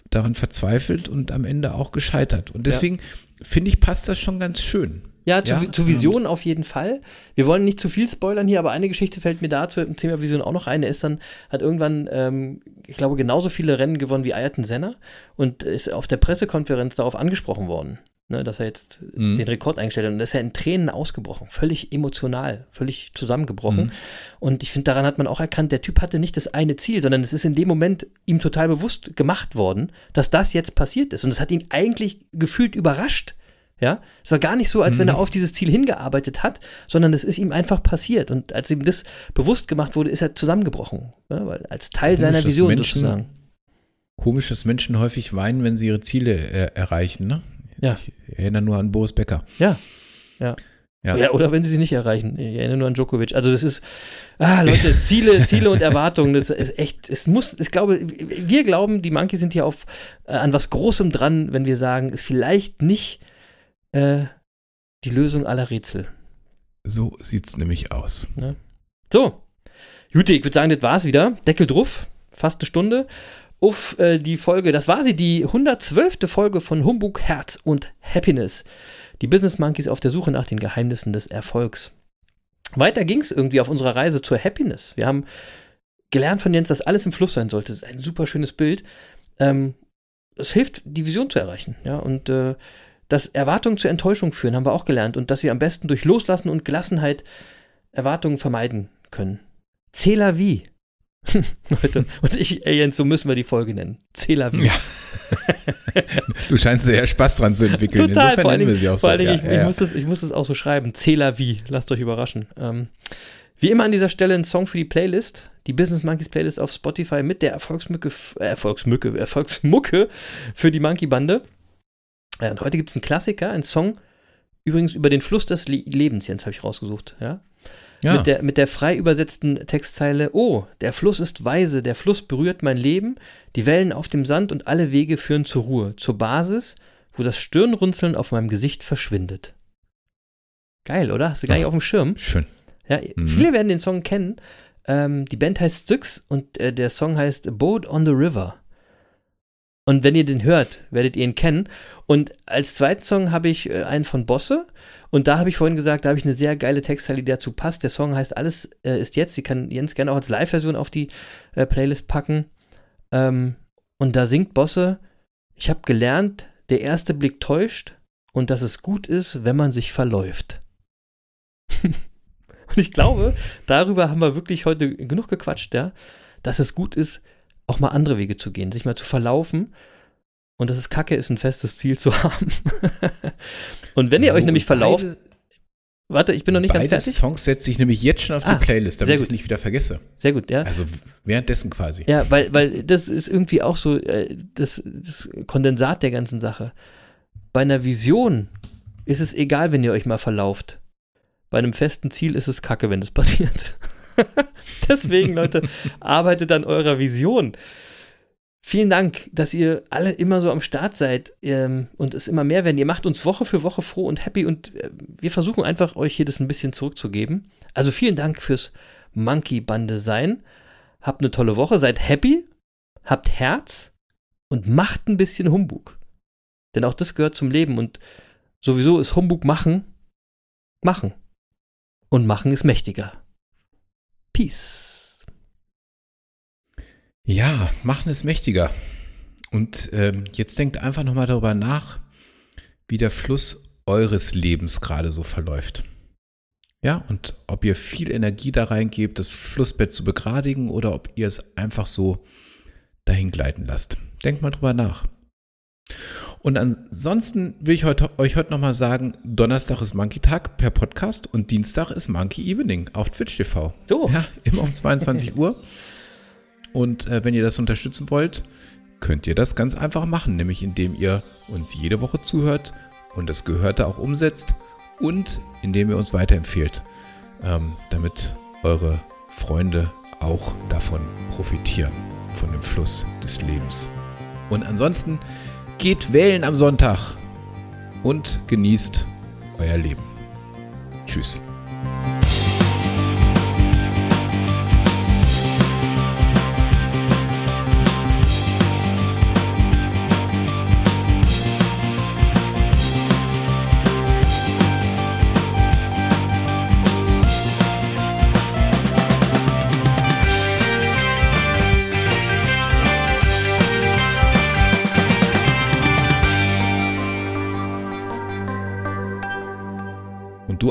daran verzweifelt und am Ende auch gescheitert. Und deswegen ja. finde ich, passt das schon ganz schön. Ja, zu, ja? zu Visionen auf jeden Fall. Wir wollen nicht zu viel spoilern hier, aber eine Geschichte fällt mir dazu im Thema Vision auch noch ein. Er ist dann, hat irgendwann, ähm, ich glaube, genauso viele Rennen gewonnen wie Ayrton Senna und ist auf der Pressekonferenz darauf angesprochen worden, ne, dass er jetzt mhm. den Rekord eingestellt hat. Und ist er in Tränen ausgebrochen, völlig emotional, völlig zusammengebrochen. Mhm. Und ich finde, daran hat man auch erkannt, der Typ hatte nicht das eine Ziel, sondern es ist in dem Moment ihm total bewusst gemacht worden, dass das jetzt passiert ist. Und es hat ihn eigentlich gefühlt überrascht ja, es war gar nicht so, als wenn er mhm. auf dieses Ziel hingearbeitet hat, sondern es ist ihm einfach passiert. Und als ihm das bewusst gemacht wurde, ist er zusammengebrochen. Ja, weil als Teil Komisch, seiner Vision Menschen, sozusagen. Komisch, dass Menschen häufig weinen, wenn sie ihre Ziele äh, erreichen, ne? Ja. Ich erinnere nur an Boris Becker. Ja. Ja. Ja. ja. oder wenn sie sie nicht erreichen. Ich erinnere nur an Djokovic. Also das ist, ah, Leute, Ziele, Ziele und Erwartungen, das ist echt, es muss, ich glaube, wir glauben, die Monkeys sind hier auf, äh, an was Großem dran, wenn wir sagen, es vielleicht nicht äh, die Lösung aller Rätsel. So sieht's nämlich aus. Ja. So, Juti, ich würde sagen, das war's wieder. Deckel drauf, fast eine Stunde. Auf äh, die Folge, das war sie, die 112. Folge von Humbug, Herz und Happiness. Die Business Monkeys auf der Suche nach den Geheimnissen des Erfolgs. Weiter ging es irgendwie auf unserer Reise zur Happiness. Wir haben gelernt von Jens, dass alles im Fluss sein sollte. Das ist ein super schönes Bild. Ähm, es hilft, die Vision zu erreichen. Ja, und äh, dass Erwartungen zur Enttäuschung führen, haben wir auch gelernt. Und dass wir am besten durch Loslassen und Gelassenheit Erwartungen vermeiden können. Cela wie. Leute, und ich, ey Jens, so müssen wir die Folge nennen. Cela wie. Ja. du scheinst sehr Spaß dran zu entwickeln. Total, Insofern vor allem, wir sie auch vor so. Allem, ja, ich, ja. Ich, muss das, ich muss das auch so schreiben. Cela wie. Lasst euch überraschen. Ähm, wie immer an dieser Stelle ein Song für die Playlist. Die Business Monkeys Playlist auf Spotify mit der Erfolgsmücke, äh, Erfolgsmücke, Erfolgsmucke für die Monkey Bande. Ja, und heute gibt es einen Klassiker, einen Song, übrigens über den Fluss des Le Lebens, Jens, habe ich rausgesucht, ja. Ja. Mit, der, mit der frei übersetzten Textzeile: Oh, der Fluss ist weise, der Fluss berührt mein Leben, die Wellen auf dem Sand und alle Wege führen zur Ruhe, zur Basis, wo das Stirnrunzeln auf meinem Gesicht verschwindet. Geil, oder? Hast du gar nicht auf dem Schirm? Schön. Ja, mhm. Viele werden den Song kennen. Ähm, die Band heißt Styx und äh, der Song heißt Boat on the River. Und wenn ihr den hört, werdet ihr ihn kennen. Und als zweiten Song habe ich äh, einen von Bosse. Und da habe ich vorhin gesagt, da habe ich eine sehr geile Textzeile, die dazu passt. Der Song heißt Alles äh, ist jetzt. Sie kann Jens gerne auch als Live-Version auf die äh, Playlist packen. Ähm, und da singt Bosse, ich habe gelernt, der erste Blick täuscht und dass es gut ist, wenn man sich verläuft. und ich glaube, darüber haben wir wirklich heute genug gequatscht, ja, dass es gut ist, auch mal andere Wege zu gehen, sich mal zu verlaufen und dass es kacke ist, ein festes Ziel zu haben. und wenn ihr So, euch nämlich beide- verlauft, warte, ich bin noch nicht Beide ganz fertig. Songs setze ich nämlich jetzt schon auf Ah, die Playlist, damit ich es nicht wieder vergesse. Sehr gut, ja. Also währenddessen quasi. Ja, weil, weil das ist irgendwie auch so äh, das, das Kondensat der ganzen Sache. Bei einer Vision ist es egal, wenn ihr euch mal verlauft. Bei einem festen Ziel ist es kacke, wenn das passiert. Deswegen, Leute, arbeitet an eurer Vision. Vielen Dank, dass ihr alle immer so am Start seid ähm, und es immer mehr werden. Ihr macht uns Woche für Woche froh und happy und äh, wir versuchen einfach, euch hier das ein bisschen zurückzugeben. Also vielen Dank fürs Monkey-Bande sein. Habt eine tolle Woche, seid happy, habt Herz und macht ein bisschen Humbug. Denn auch das gehört zum Leben und sowieso ist Humbug machen, machen. Und machen ist mächtiger. Peace. Ja, machen es mächtiger. Und ähm, jetzt denkt einfach nochmal darüber nach, wie der Fluss eures Lebens gerade so verläuft. Ja, und ob ihr viel Energie da reingebt, das Flussbett zu begradigen oder ob ihr es einfach so dahin gleiten lasst. Denkt mal drüber nach. Und ansonsten will ich heute, euch heute nochmal sagen, Donnerstag ist Monkey Tag per Podcast und Dienstag ist Monkey Evening auf Twitch TV. So. Ja, immer um 22 Uhr. Und äh, wenn ihr das unterstützen wollt, könnt ihr das ganz einfach machen, nämlich indem ihr uns jede Woche zuhört und das Gehörte auch umsetzt und indem ihr uns weiterempfehlt, ähm, damit eure Freunde auch davon profitieren, von dem Fluss des Lebens. Und ansonsten geht wählen am Sonntag und genießt euer Leben. Tschüss.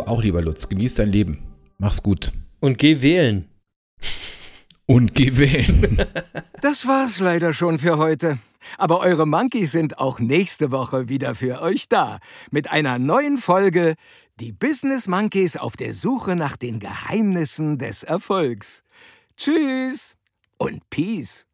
Du auch, lieber Lutz, genieß dein Leben. Mach's gut. Und geh wählen. Und geh wählen. Das war's leider schon für heute. Aber eure Monkeys sind auch nächste Woche wieder für euch da. Mit einer neuen Folge Die Business Monkeys auf der Suche nach den Geheimnissen des Erfolgs. Tschüss und Peace.